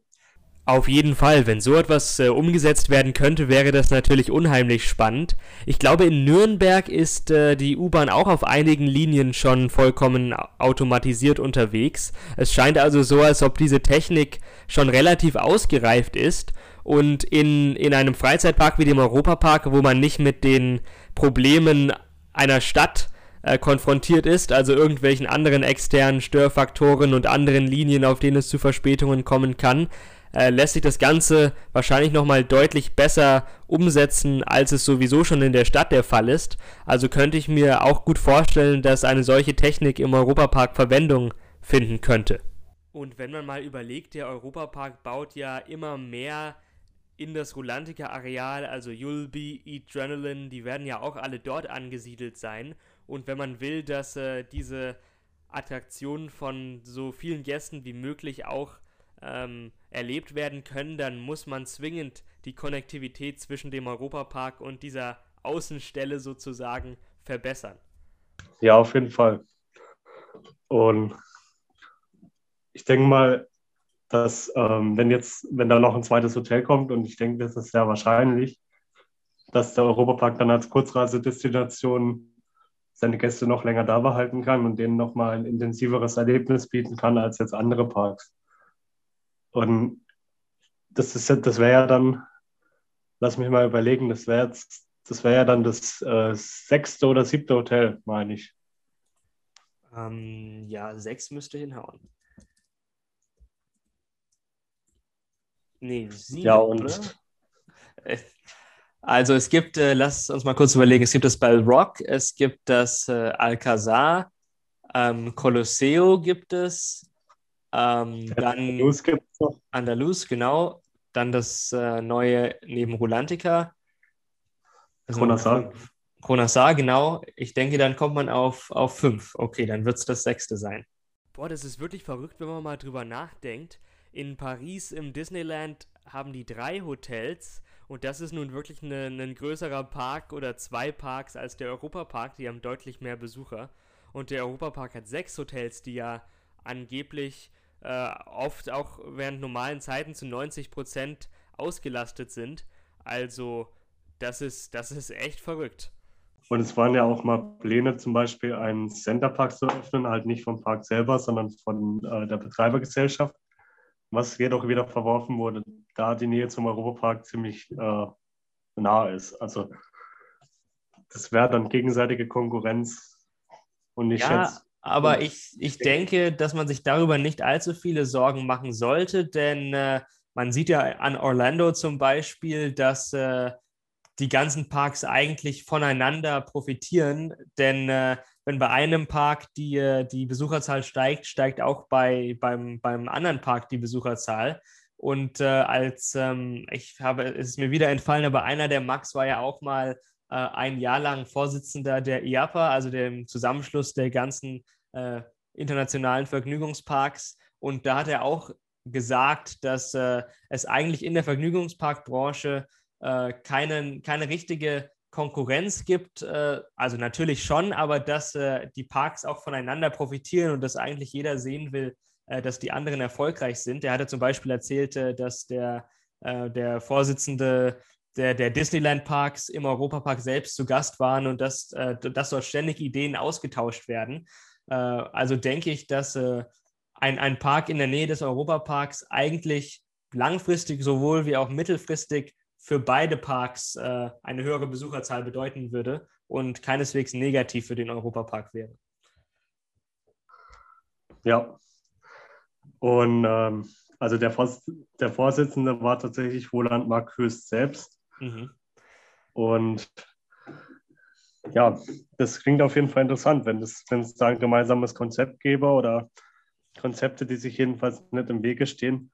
Auf jeden Fall, wenn so etwas äh, umgesetzt werden könnte, wäre das natürlich unheimlich spannend. Ich glaube, in Nürnberg ist äh, die U-Bahn auch auf einigen Linien schon vollkommen automatisiert unterwegs. Es scheint also so, als ob diese Technik schon relativ ausgereift ist und in, in einem Freizeitpark wie dem Europapark, wo man nicht mit den Problemen einer Stadt äh, konfrontiert ist, also irgendwelchen anderen externen Störfaktoren und anderen Linien, auf denen es zu Verspätungen kommen kann, äh, lässt sich das Ganze wahrscheinlich nochmal deutlich besser umsetzen, als es sowieso schon in der Stadt der Fall ist. Also könnte ich mir auch gut vorstellen, dass eine solche Technik im Europapark Verwendung finden könnte. Und wenn man mal überlegt, der Europapark baut ja immer mehr in das Rulantica-Areal, also Yulby, Adrenaline, die werden ja auch alle dort angesiedelt sein. Und wenn man will, dass äh, diese Attraktionen von so vielen Gästen wie möglich auch ähm, erlebt werden können, dann muss man zwingend die Konnektivität zwischen dem Europapark und dieser Außenstelle sozusagen verbessern. Ja, auf jeden Fall. Und ich denke mal, dass ähm, wenn jetzt, wenn da noch ein zweites Hotel kommt, und ich denke, das ist sehr wahrscheinlich, dass der Europapark dann als Kurzreisedestination seine Gäste noch länger da behalten kann und denen nochmal ein intensiveres Erlebnis bieten kann als jetzt andere Parks. Und das, ist, das wäre ja dann, lass mich mal überlegen, das wäre jetzt, das wäre ja dann das äh, sechste oder siebte Hotel, meine ich. Ähm, ja, sechs müsste hinhauen. Nee, sieben, ja, und oder? <laughs> Also es gibt, äh, lass uns mal kurz überlegen, es gibt das Bell Rock, es gibt das äh, Alcazar, ähm, Colosseo gibt es, ähm, dann Andalus gibt es noch. Andalus, genau. Dann das äh, neue neben Rulantica. Kronasar. Kronasar, genau. Ich denke, dann kommt man auf, auf fünf. Okay, dann wird es das sechste sein. Boah, das ist wirklich verrückt, wenn man mal drüber nachdenkt. In Paris im Disneyland haben die drei Hotels und das ist nun wirklich ein größerer Park oder zwei Parks als der Europapark. Die haben deutlich mehr Besucher. Und der Europapark hat sechs Hotels, die ja angeblich äh, oft auch während normalen Zeiten zu 90 Prozent ausgelastet sind. Also das ist, das ist echt verrückt. Und es waren ja auch mal Pläne, zum Beispiel einen Centerpark zu öffnen, halt nicht vom Park selber, sondern von äh, der Betreibergesellschaft, was jedoch wieder verworfen wurde, da die Nähe zum Europapark ziemlich äh, nah ist. Also das wäre dann gegenseitige Konkurrenz und nicht ja, jetzt aber ich, ich denke, dass man sich darüber nicht allzu viele Sorgen machen sollte, denn äh, man sieht ja an Orlando zum Beispiel, dass äh, die ganzen Parks eigentlich voneinander profitieren, denn äh, wenn bei einem Park die, die Besucherzahl steigt, steigt auch bei, beim, beim anderen Park die Besucherzahl. Und äh, als ähm, ich habe, es ist mir wieder entfallen, aber einer der Max war ja auch mal äh, ein Jahr lang Vorsitzender der IAPA, also dem Zusammenschluss der ganzen äh, internationalen Vergnügungsparks. Und da hat er auch gesagt, dass äh, es eigentlich in der Vergnügungsparkbranche äh, keine, keine richtige Konkurrenz gibt. Äh, also natürlich schon, aber dass äh, die Parks auch voneinander profitieren und dass eigentlich jeder sehen will, äh, dass die anderen erfolgreich sind. Der hatte zum Beispiel erzählt, äh, dass der, der Vorsitzende der, der Disneyland-Parks im Europapark selbst zu Gast waren und dass, dass dort ständig Ideen ausgetauscht werden. also denke ich, dass ein, ein Park in der Nähe des Europaparks eigentlich langfristig sowohl wie auch mittelfristig für beide Parks äh, eine höhere Besucherzahl bedeuten würde und keineswegs negativ für den Europapark wäre. Ja. Und ähm, also der, Vors der Vorsitzende war tatsächlich Roland Markhöst selbst. Mhm. Und ja, das klingt auf jeden Fall interessant, wenn es, wenn es da ein gemeinsames Konzept gäbe oder Konzepte, die sich jedenfalls nicht im Wege stehen,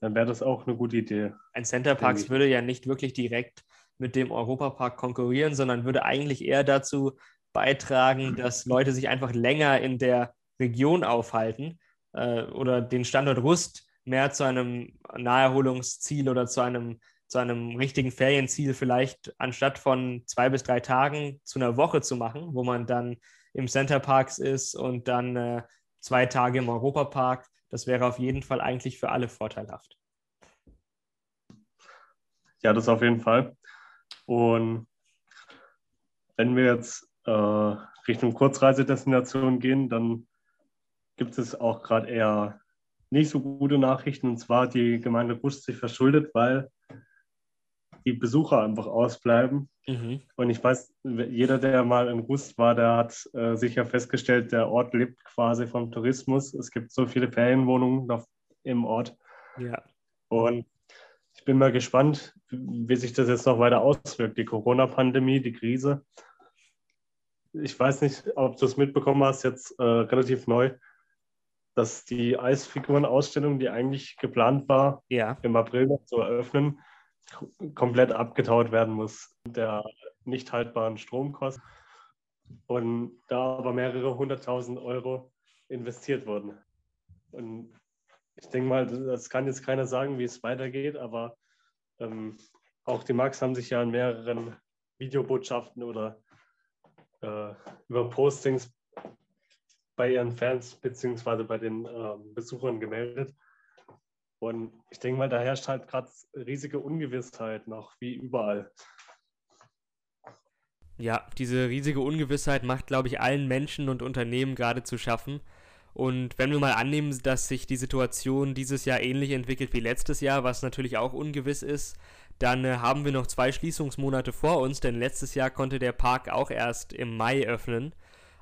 dann wäre das auch eine gute Idee. Ein Centerparks würde ja nicht wirklich direkt mit dem Europapark konkurrieren, sondern würde eigentlich eher dazu beitragen, dass Leute sich einfach länger in der Region aufhalten äh, oder den Standort Rust mehr zu einem Naherholungsziel oder zu einem, zu einem richtigen Ferienziel vielleicht anstatt von zwei bis drei Tagen zu einer Woche zu machen, wo man dann im Centerparks ist und dann äh, zwei Tage im Europapark. Das wäre auf jeden Fall eigentlich für alle vorteilhaft. Ja, das auf jeden Fall. Und wenn wir jetzt äh, Richtung Kurzreisedestination gehen, dann gibt es auch gerade eher nicht so gute Nachrichten. Und zwar die Gemeinde Busch sich verschuldet, weil die Besucher einfach ausbleiben. Mhm. Und ich weiß, jeder, der mal in Rust war, der hat äh, sicher festgestellt, der Ort lebt quasi vom Tourismus. Es gibt so viele Ferienwohnungen noch im Ort. Ja. Und ich bin mal gespannt, wie sich das jetzt noch weiter auswirkt, die Corona-Pandemie, die Krise. Ich weiß nicht, ob du es mitbekommen hast, jetzt äh, relativ neu, dass die Eisfigurenausstellung, die eigentlich geplant war, ja. im April noch zu eröffnen, komplett abgetaut werden muss, der nicht haltbaren Stromkosten. Und da aber mehrere hunderttausend Euro investiert wurden. Und ich denke mal, das kann jetzt keiner sagen, wie es weitergeht, aber ähm, auch die Max haben sich ja in mehreren Videobotschaften oder äh, über Postings bei ihren Fans bzw. bei den äh, Besuchern gemeldet. Und ich denke mal, da herrscht halt gerade riesige Ungewissheit noch, wie überall. Ja, diese riesige Ungewissheit macht, glaube ich, allen Menschen und Unternehmen gerade zu schaffen. Und wenn wir mal annehmen, dass sich die Situation dieses Jahr ähnlich entwickelt wie letztes Jahr, was natürlich auch ungewiss ist, dann äh, haben wir noch zwei Schließungsmonate vor uns, denn letztes Jahr konnte der Park auch erst im Mai öffnen.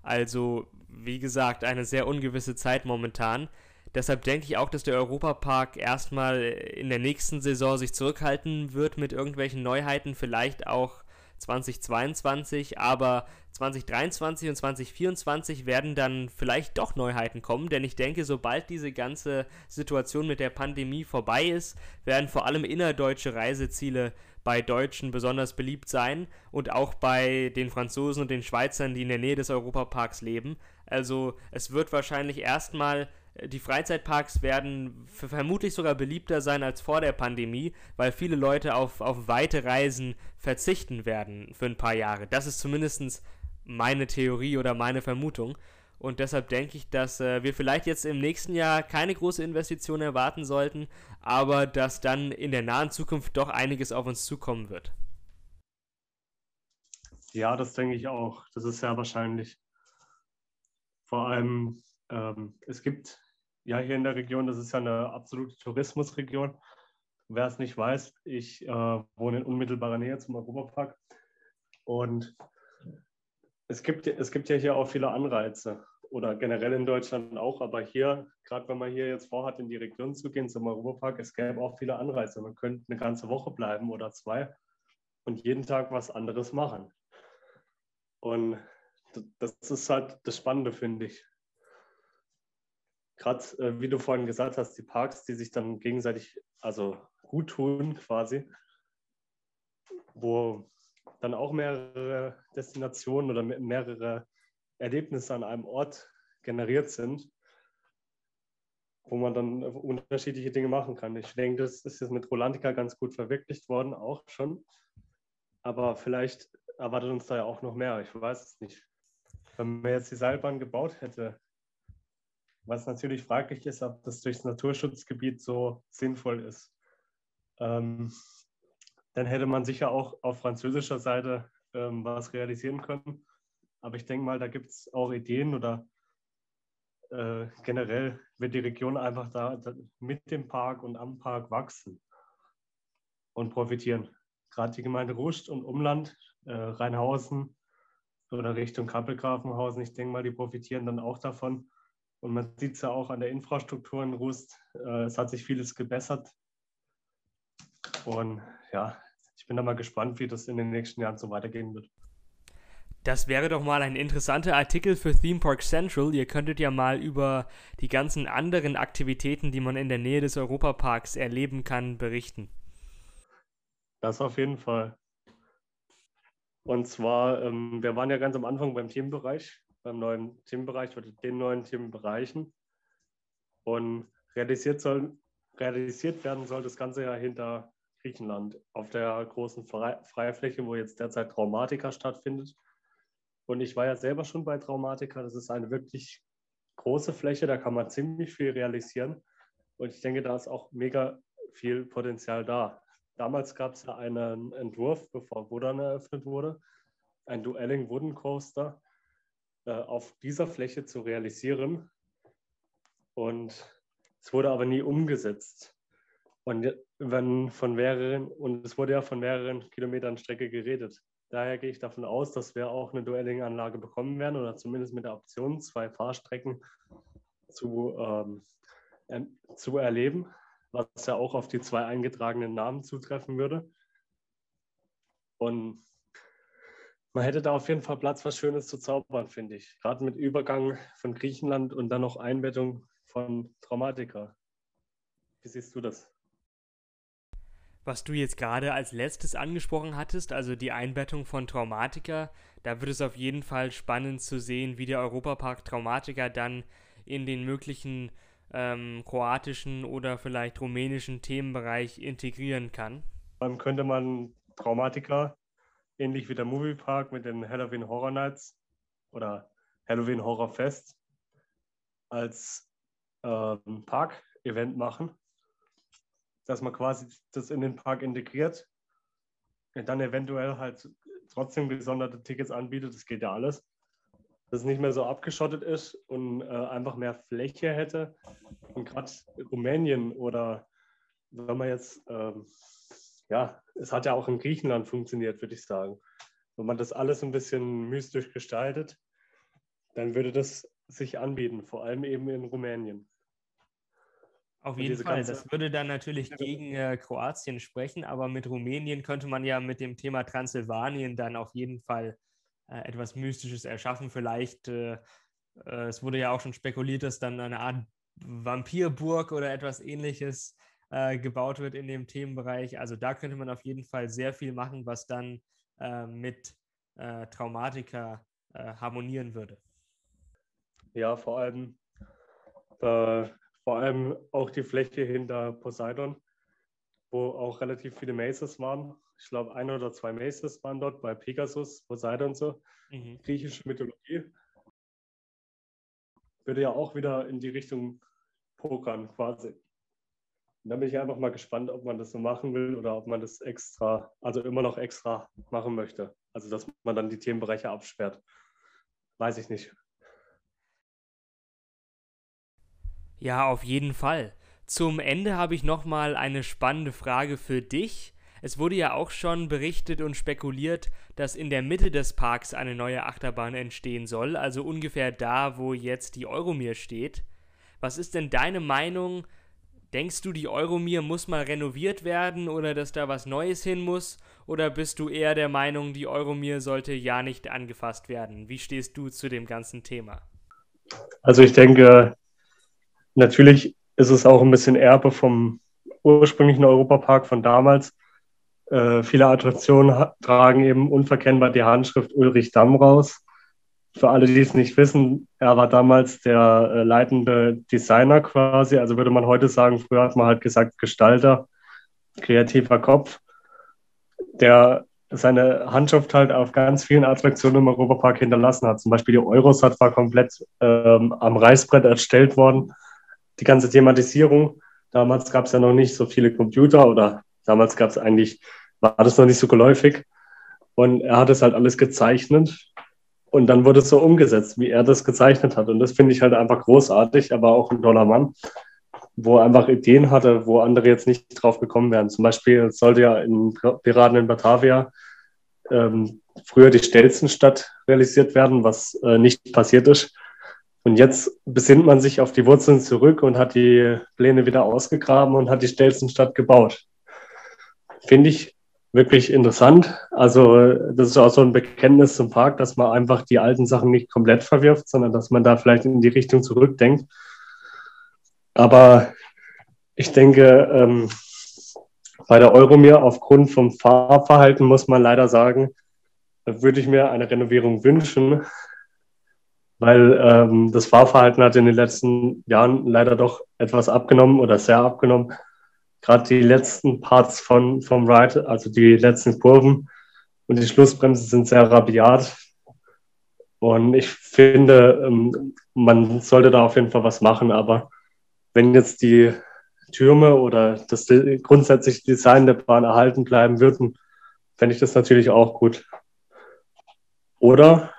Also, wie gesagt, eine sehr ungewisse Zeit momentan. Deshalb denke ich auch, dass der Europapark erstmal in der nächsten Saison sich zurückhalten wird mit irgendwelchen Neuheiten, vielleicht auch 2022, aber 2023 und 2024 werden dann vielleicht doch Neuheiten kommen, denn ich denke, sobald diese ganze Situation mit der Pandemie vorbei ist, werden vor allem innerdeutsche Reiseziele bei Deutschen besonders beliebt sein und auch bei den Franzosen und den Schweizern, die in der Nähe des Europaparks leben. Also es wird wahrscheinlich erstmal die Freizeitparks werden vermutlich sogar beliebter sein als vor der Pandemie, weil viele Leute auf, auf weite Reisen verzichten werden für ein paar Jahre. Das ist zumindest meine Theorie oder meine Vermutung. Und deshalb denke ich, dass äh, wir vielleicht jetzt im nächsten Jahr keine große Investition erwarten sollten, aber dass dann in der nahen Zukunft doch einiges auf uns zukommen wird. Ja, das denke ich auch. Das ist sehr wahrscheinlich. Vor allem, ähm, es gibt ja, hier in der Region, das ist ja eine absolute Tourismusregion. Wer es nicht weiß, ich äh, wohne in unmittelbarer Nähe zum Europapark. Und es gibt, es gibt ja hier auch viele Anreize oder generell in Deutschland auch, aber hier, gerade wenn man hier jetzt vorhat, in die Region zu gehen, zum Europapark, es gäbe auch viele Anreize. Man könnte eine ganze Woche bleiben oder zwei und jeden Tag was anderes machen. Und das ist halt das Spannende, finde ich gerade, äh, wie du vorhin gesagt hast, die Parks, die sich dann gegenseitig also gut tun quasi, wo dann auch mehrere Destinationen oder mehrere Erlebnisse an einem Ort generiert sind. wo man dann unterschiedliche Dinge machen kann. Ich denke, das ist jetzt mit Rolantica ganz gut verwirklicht worden, auch schon. Aber vielleicht erwartet uns da ja auch noch mehr. Ich weiß es nicht. Wenn man jetzt die Seilbahn gebaut hätte, was natürlich fraglich ist, ob das durchs Naturschutzgebiet so sinnvoll ist, ähm, dann hätte man sicher auch auf französischer Seite ähm, was realisieren können. Aber ich denke mal, da gibt es auch Ideen oder äh, generell wird die Region einfach da, da, mit dem Park und am Park wachsen und profitieren. Gerade die Gemeinde Rust und Umland, äh, Rheinhausen oder Richtung Kappelgrafenhausen, ich denke mal, die profitieren dann auch davon. Und man sieht es ja auch an der Infrastruktur in Rust. Äh, es hat sich vieles gebessert. Und ja, ich bin da mal gespannt, wie das in den nächsten Jahren so weitergehen wird. Das wäre doch mal ein interessanter Artikel für Theme Park Central. Ihr könntet ja mal über die ganzen anderen Aktivitäten, die man in der Nähe des Europaparks erleben kann, berichten. Das auf jeden Fall. Und zwar, ähm, wir waren ja ganz am Anfang beim Themenbereich, beim neuen Themenbereich oder den neuen Themenbereichen. Und realisiert, soll, realisiert werden soll das Ganze ja hinter Griechenland auf der großen Freifläche, wo jetzt derzeit Traumatika stattfindet. Und ich war ja selber schon bei Traumatika. Das ist eine wirklich große Fläche, da kann man ziemlich viel realisieren. Und ich denke, da ist auch mega viel Potenzial da. Damals gab es ja einen Entwurf, bevor Wodan eröffnet wurde, ein Duelling Wooden Coaster auf dieser Fläche zu realisieren. Und es wurde aber nie umgesetzt. Und wenn von mehreren, und es wurde ja von mehreren Kilometern Strecke geredet. Daher gehe ich davon aus, dass wir auch eine Duelling-Anlage bekommen werden oder zumindest mit der Option, zwei Fahrstrecken zu, ähm, äh, zu erleben, was ja auch auf die zwei eingetragenen Namen zutreffen würde. Und man hätte da auf jeden Fall Platz, was Schönes zu zaubern, finde ich. Gerade mit Übergang von Griechenland und dann noch Einbettung von Traumatika. Wie siehst du das? was du jetzt gerade als letztes angesprochen hattest, also die Einbettung von Traumatika, da wird es auf jeden Fall spannend zu sehen, wie der Europapark Traumatika dann in den möglichen ähm, kroatischen oder vielleicht rumänischen Themenbereich integrieren kann. Dann könnte man Traumatika, ähnlich wie der Moviepark mit den Halloween Horror Nights oder Halloween Horror Fest, als ähm, Park-Event machen dass man quasi das in den Park integriert und dann eventuell halt trotzdem gesonderte Tickets anbietet. Das geht ja alles. Dass es nicht mehr so abgeschottet ist und äh, einfach mehr Fläche hätte. Und gerade Rumänien oder wenn man jetzt, ähm, ja, es hat ja auch in Griechenland funktioniert, würde ich sagen. Wenn man das alles ein bisschen mystisch gestaltet, dann würde das sich anbieten, vor allem eben in Rumänien. Auf jeden Fall. Das würde dann natürlich gegen äh, Kroatien sprechen, aber mit Rumänien könnte man ja mit dem Thema Transsilvanien dann auf jeden Fall äh, etwas Mystisches erschaffen. Vielleicht, äh, äh es wurde ja auch schon spekuliert, dass dann eine Art Vampirburg oder etwas ähnliches äh, gebaut wird in dem Themenbereich. Also da könnte man auf jeden Fall sehr viel machen, was dann äh, mit Traumatika harmonieren würde. Ja, vor allem vor allem auch die Fläche hinter Poseidon, wo auch relativ viele Maces waren. Ich glaube, ein oder zwei Maces waren dort bei Pegasus, Poseidon so. Mhm. Griechische Mythologie. Würde ja auch wieder in die Richtung pokern quasi. Und da bin ich einfach mal gespannt, ob man das so machen will oder ob man das extra, also immer noch extra machen möchte. Also, dass man dann die Themenbereiche absperrt. Weiß ich nicht. Ja, auf jeden Fall. Zum Ende habe ich nochmal eine spannende Frage für dich. Es wurde ja auch schon berichtet und spekuliert, dass in der Mitte des Parks eine neue Achterbahn entstehen soll, also ungefähr da, wo jetzt die Euromir steht. Was ist denn deine Meinung? Denkst du, die Euromir muss mal renoviert werden oder dass da was Neues hin muss? Oder bist du eher der Meinung, die Euromir sollte ja nicht angefasst werden? Wie stehst du zu dem ganzen Thema? Also ich denke, Natürlich ist es auch ein bisschen Erbe vom ursprünglichen Europapark von damals. Äh, viele Attraktionen tragen eben unverkennbar die Handschrift Ulrich Damm raus. Für alle, die es nicht wissen, er war damals der äh, leitende Designer quasi. Also würde man heute sagen, früher hat man halt gesagt Gestalter, kreativer Kopf, der seine Handschrift halt auf ganz vielen Attraktionen im Europapark hinterlassen hat. Zum Beispiel die Eurosat war komplett ähm, am Reißbrett erstellt worden. Die ganze Thematisierung. Damals gab es ja noch nicht so viele Computer oder damals gab es eigentlich, war das noch nicht so geläufig. Und er hat es halt alles gezeichnet und dann wurde es so umgesetzt, wie er das gezeichnet hat. Und das finde ich halt einfach großartig, aber auch ein toller Mann, wo er einfach Ideen hatte, wo andere jetzt nicht drauf gekommen wären. Zum Beispiel sollte ja in Piraten in Batavia ähm, früher die Stelzenstadt realisiert werden, was äh, nicht passiert ist. Und jetzt besinnt man sich auf die Wurzeln zurück und hat die Pläne wieder ausgegraben und hat die Stelzenstadt gebaut. Finde ich wirklich interessant. Also das ist auch so ein Bekenntnis zum Park, dass man einfach die alten Sachen nicht komplett verwirft, sondern dass man da vielleicht in die Richtung zurückdenkt. Aber ich denke, ähm, bei der Euromir aufgrund vom Fahrverhalten muss man leider sagen, würde ich mir eine Renovierung wünschen, weil ähm, das Fahrverhalten hat in den letzten Jahren leider doch etwas abgenommen oder sehr abgenommen gerade die letzten Parts von, vom Ride, also die letzten Kurven und die Schlussbremse sind sehr rabiat. Und ich finde, ähm, man sollte da auf jeden Fall was machen. Aber wenn jetzt die Türme oder das grundsätzliche Design der Bahn erhalten bleiben würden, fände ich das natürlich auch gut. Oder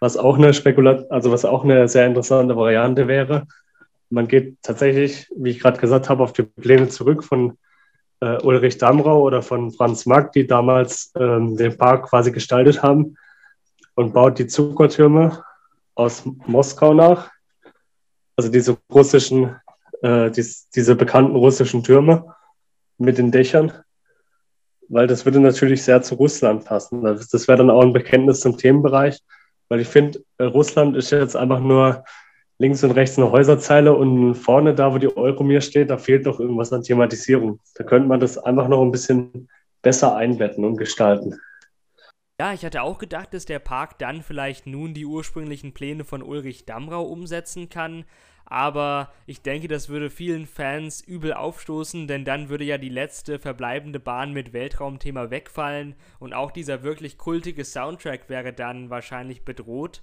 was auch eine Spekulat also was auch eine sehr interessante Variante wäre, man geht tatsächlich, wie ich gerade gesagt habe, auf die Pläne zurück von äh, Ulrich Damrau oder von Franz Mack, die damals ähm, den Park quasi gestaltet haben und baut die Zuckertürme aus Moskau nach. Also diese russischen, äh, dies, diese bekannten russischen Türme mit den Dächern, weil das würde natürlich sehr zu Russland passen. Das, wäre dann auch ein Bekenntnis zum Themenbereich, weil ich finde, äh, Russland ist jetzt einfach nur links und rechts eine Häuserzeile und vorne da, wo die Euromir steht, da fehlt doch irgendwas an Thematisierung. Da könnte man das einfach noch ein bisschen besser einbetten und gestalten. Ja, ich hatte auch gedacht, dass der Park dann vielleicht nun die ursprünglichen Pläne von Ulrich Damrau umsetzen kann. Aber ich denke, das würde vielen Fans übel aufstoßen, denn dann würde ja die letzte verbleibende Bahn mit Weltraumthema wegfallen und auch dieser wirklich kultige Soundtrack wäre dann wahrscheinlich bedroht.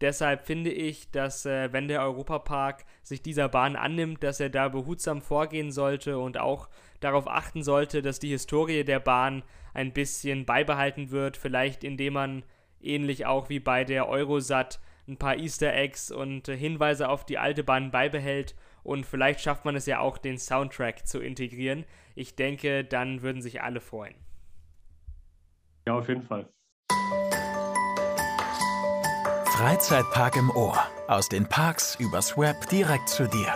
Deshalb finde ich, dass äh, wenn der Europapark sich dieser Bahn annimmt, dass er da behutsam vorgehen sollte und auch darauf achten sollte, dass die Historie der Bahn ein bisschen beibehalten wird, vielleicht indem man ähnlich auch wie bei der Eurosat ein paar Easter Eggs und äh, Hinweise auf die alte Bahn beibehält und vielleicht schafft man es ja auch, den Soundtrack zu integrieren. Ich denke, dann würden sich alle freuen. Ja, auf jeden Fall. Freizeitpark im Ohr. Aus den Parks übers Web direkt zu dir.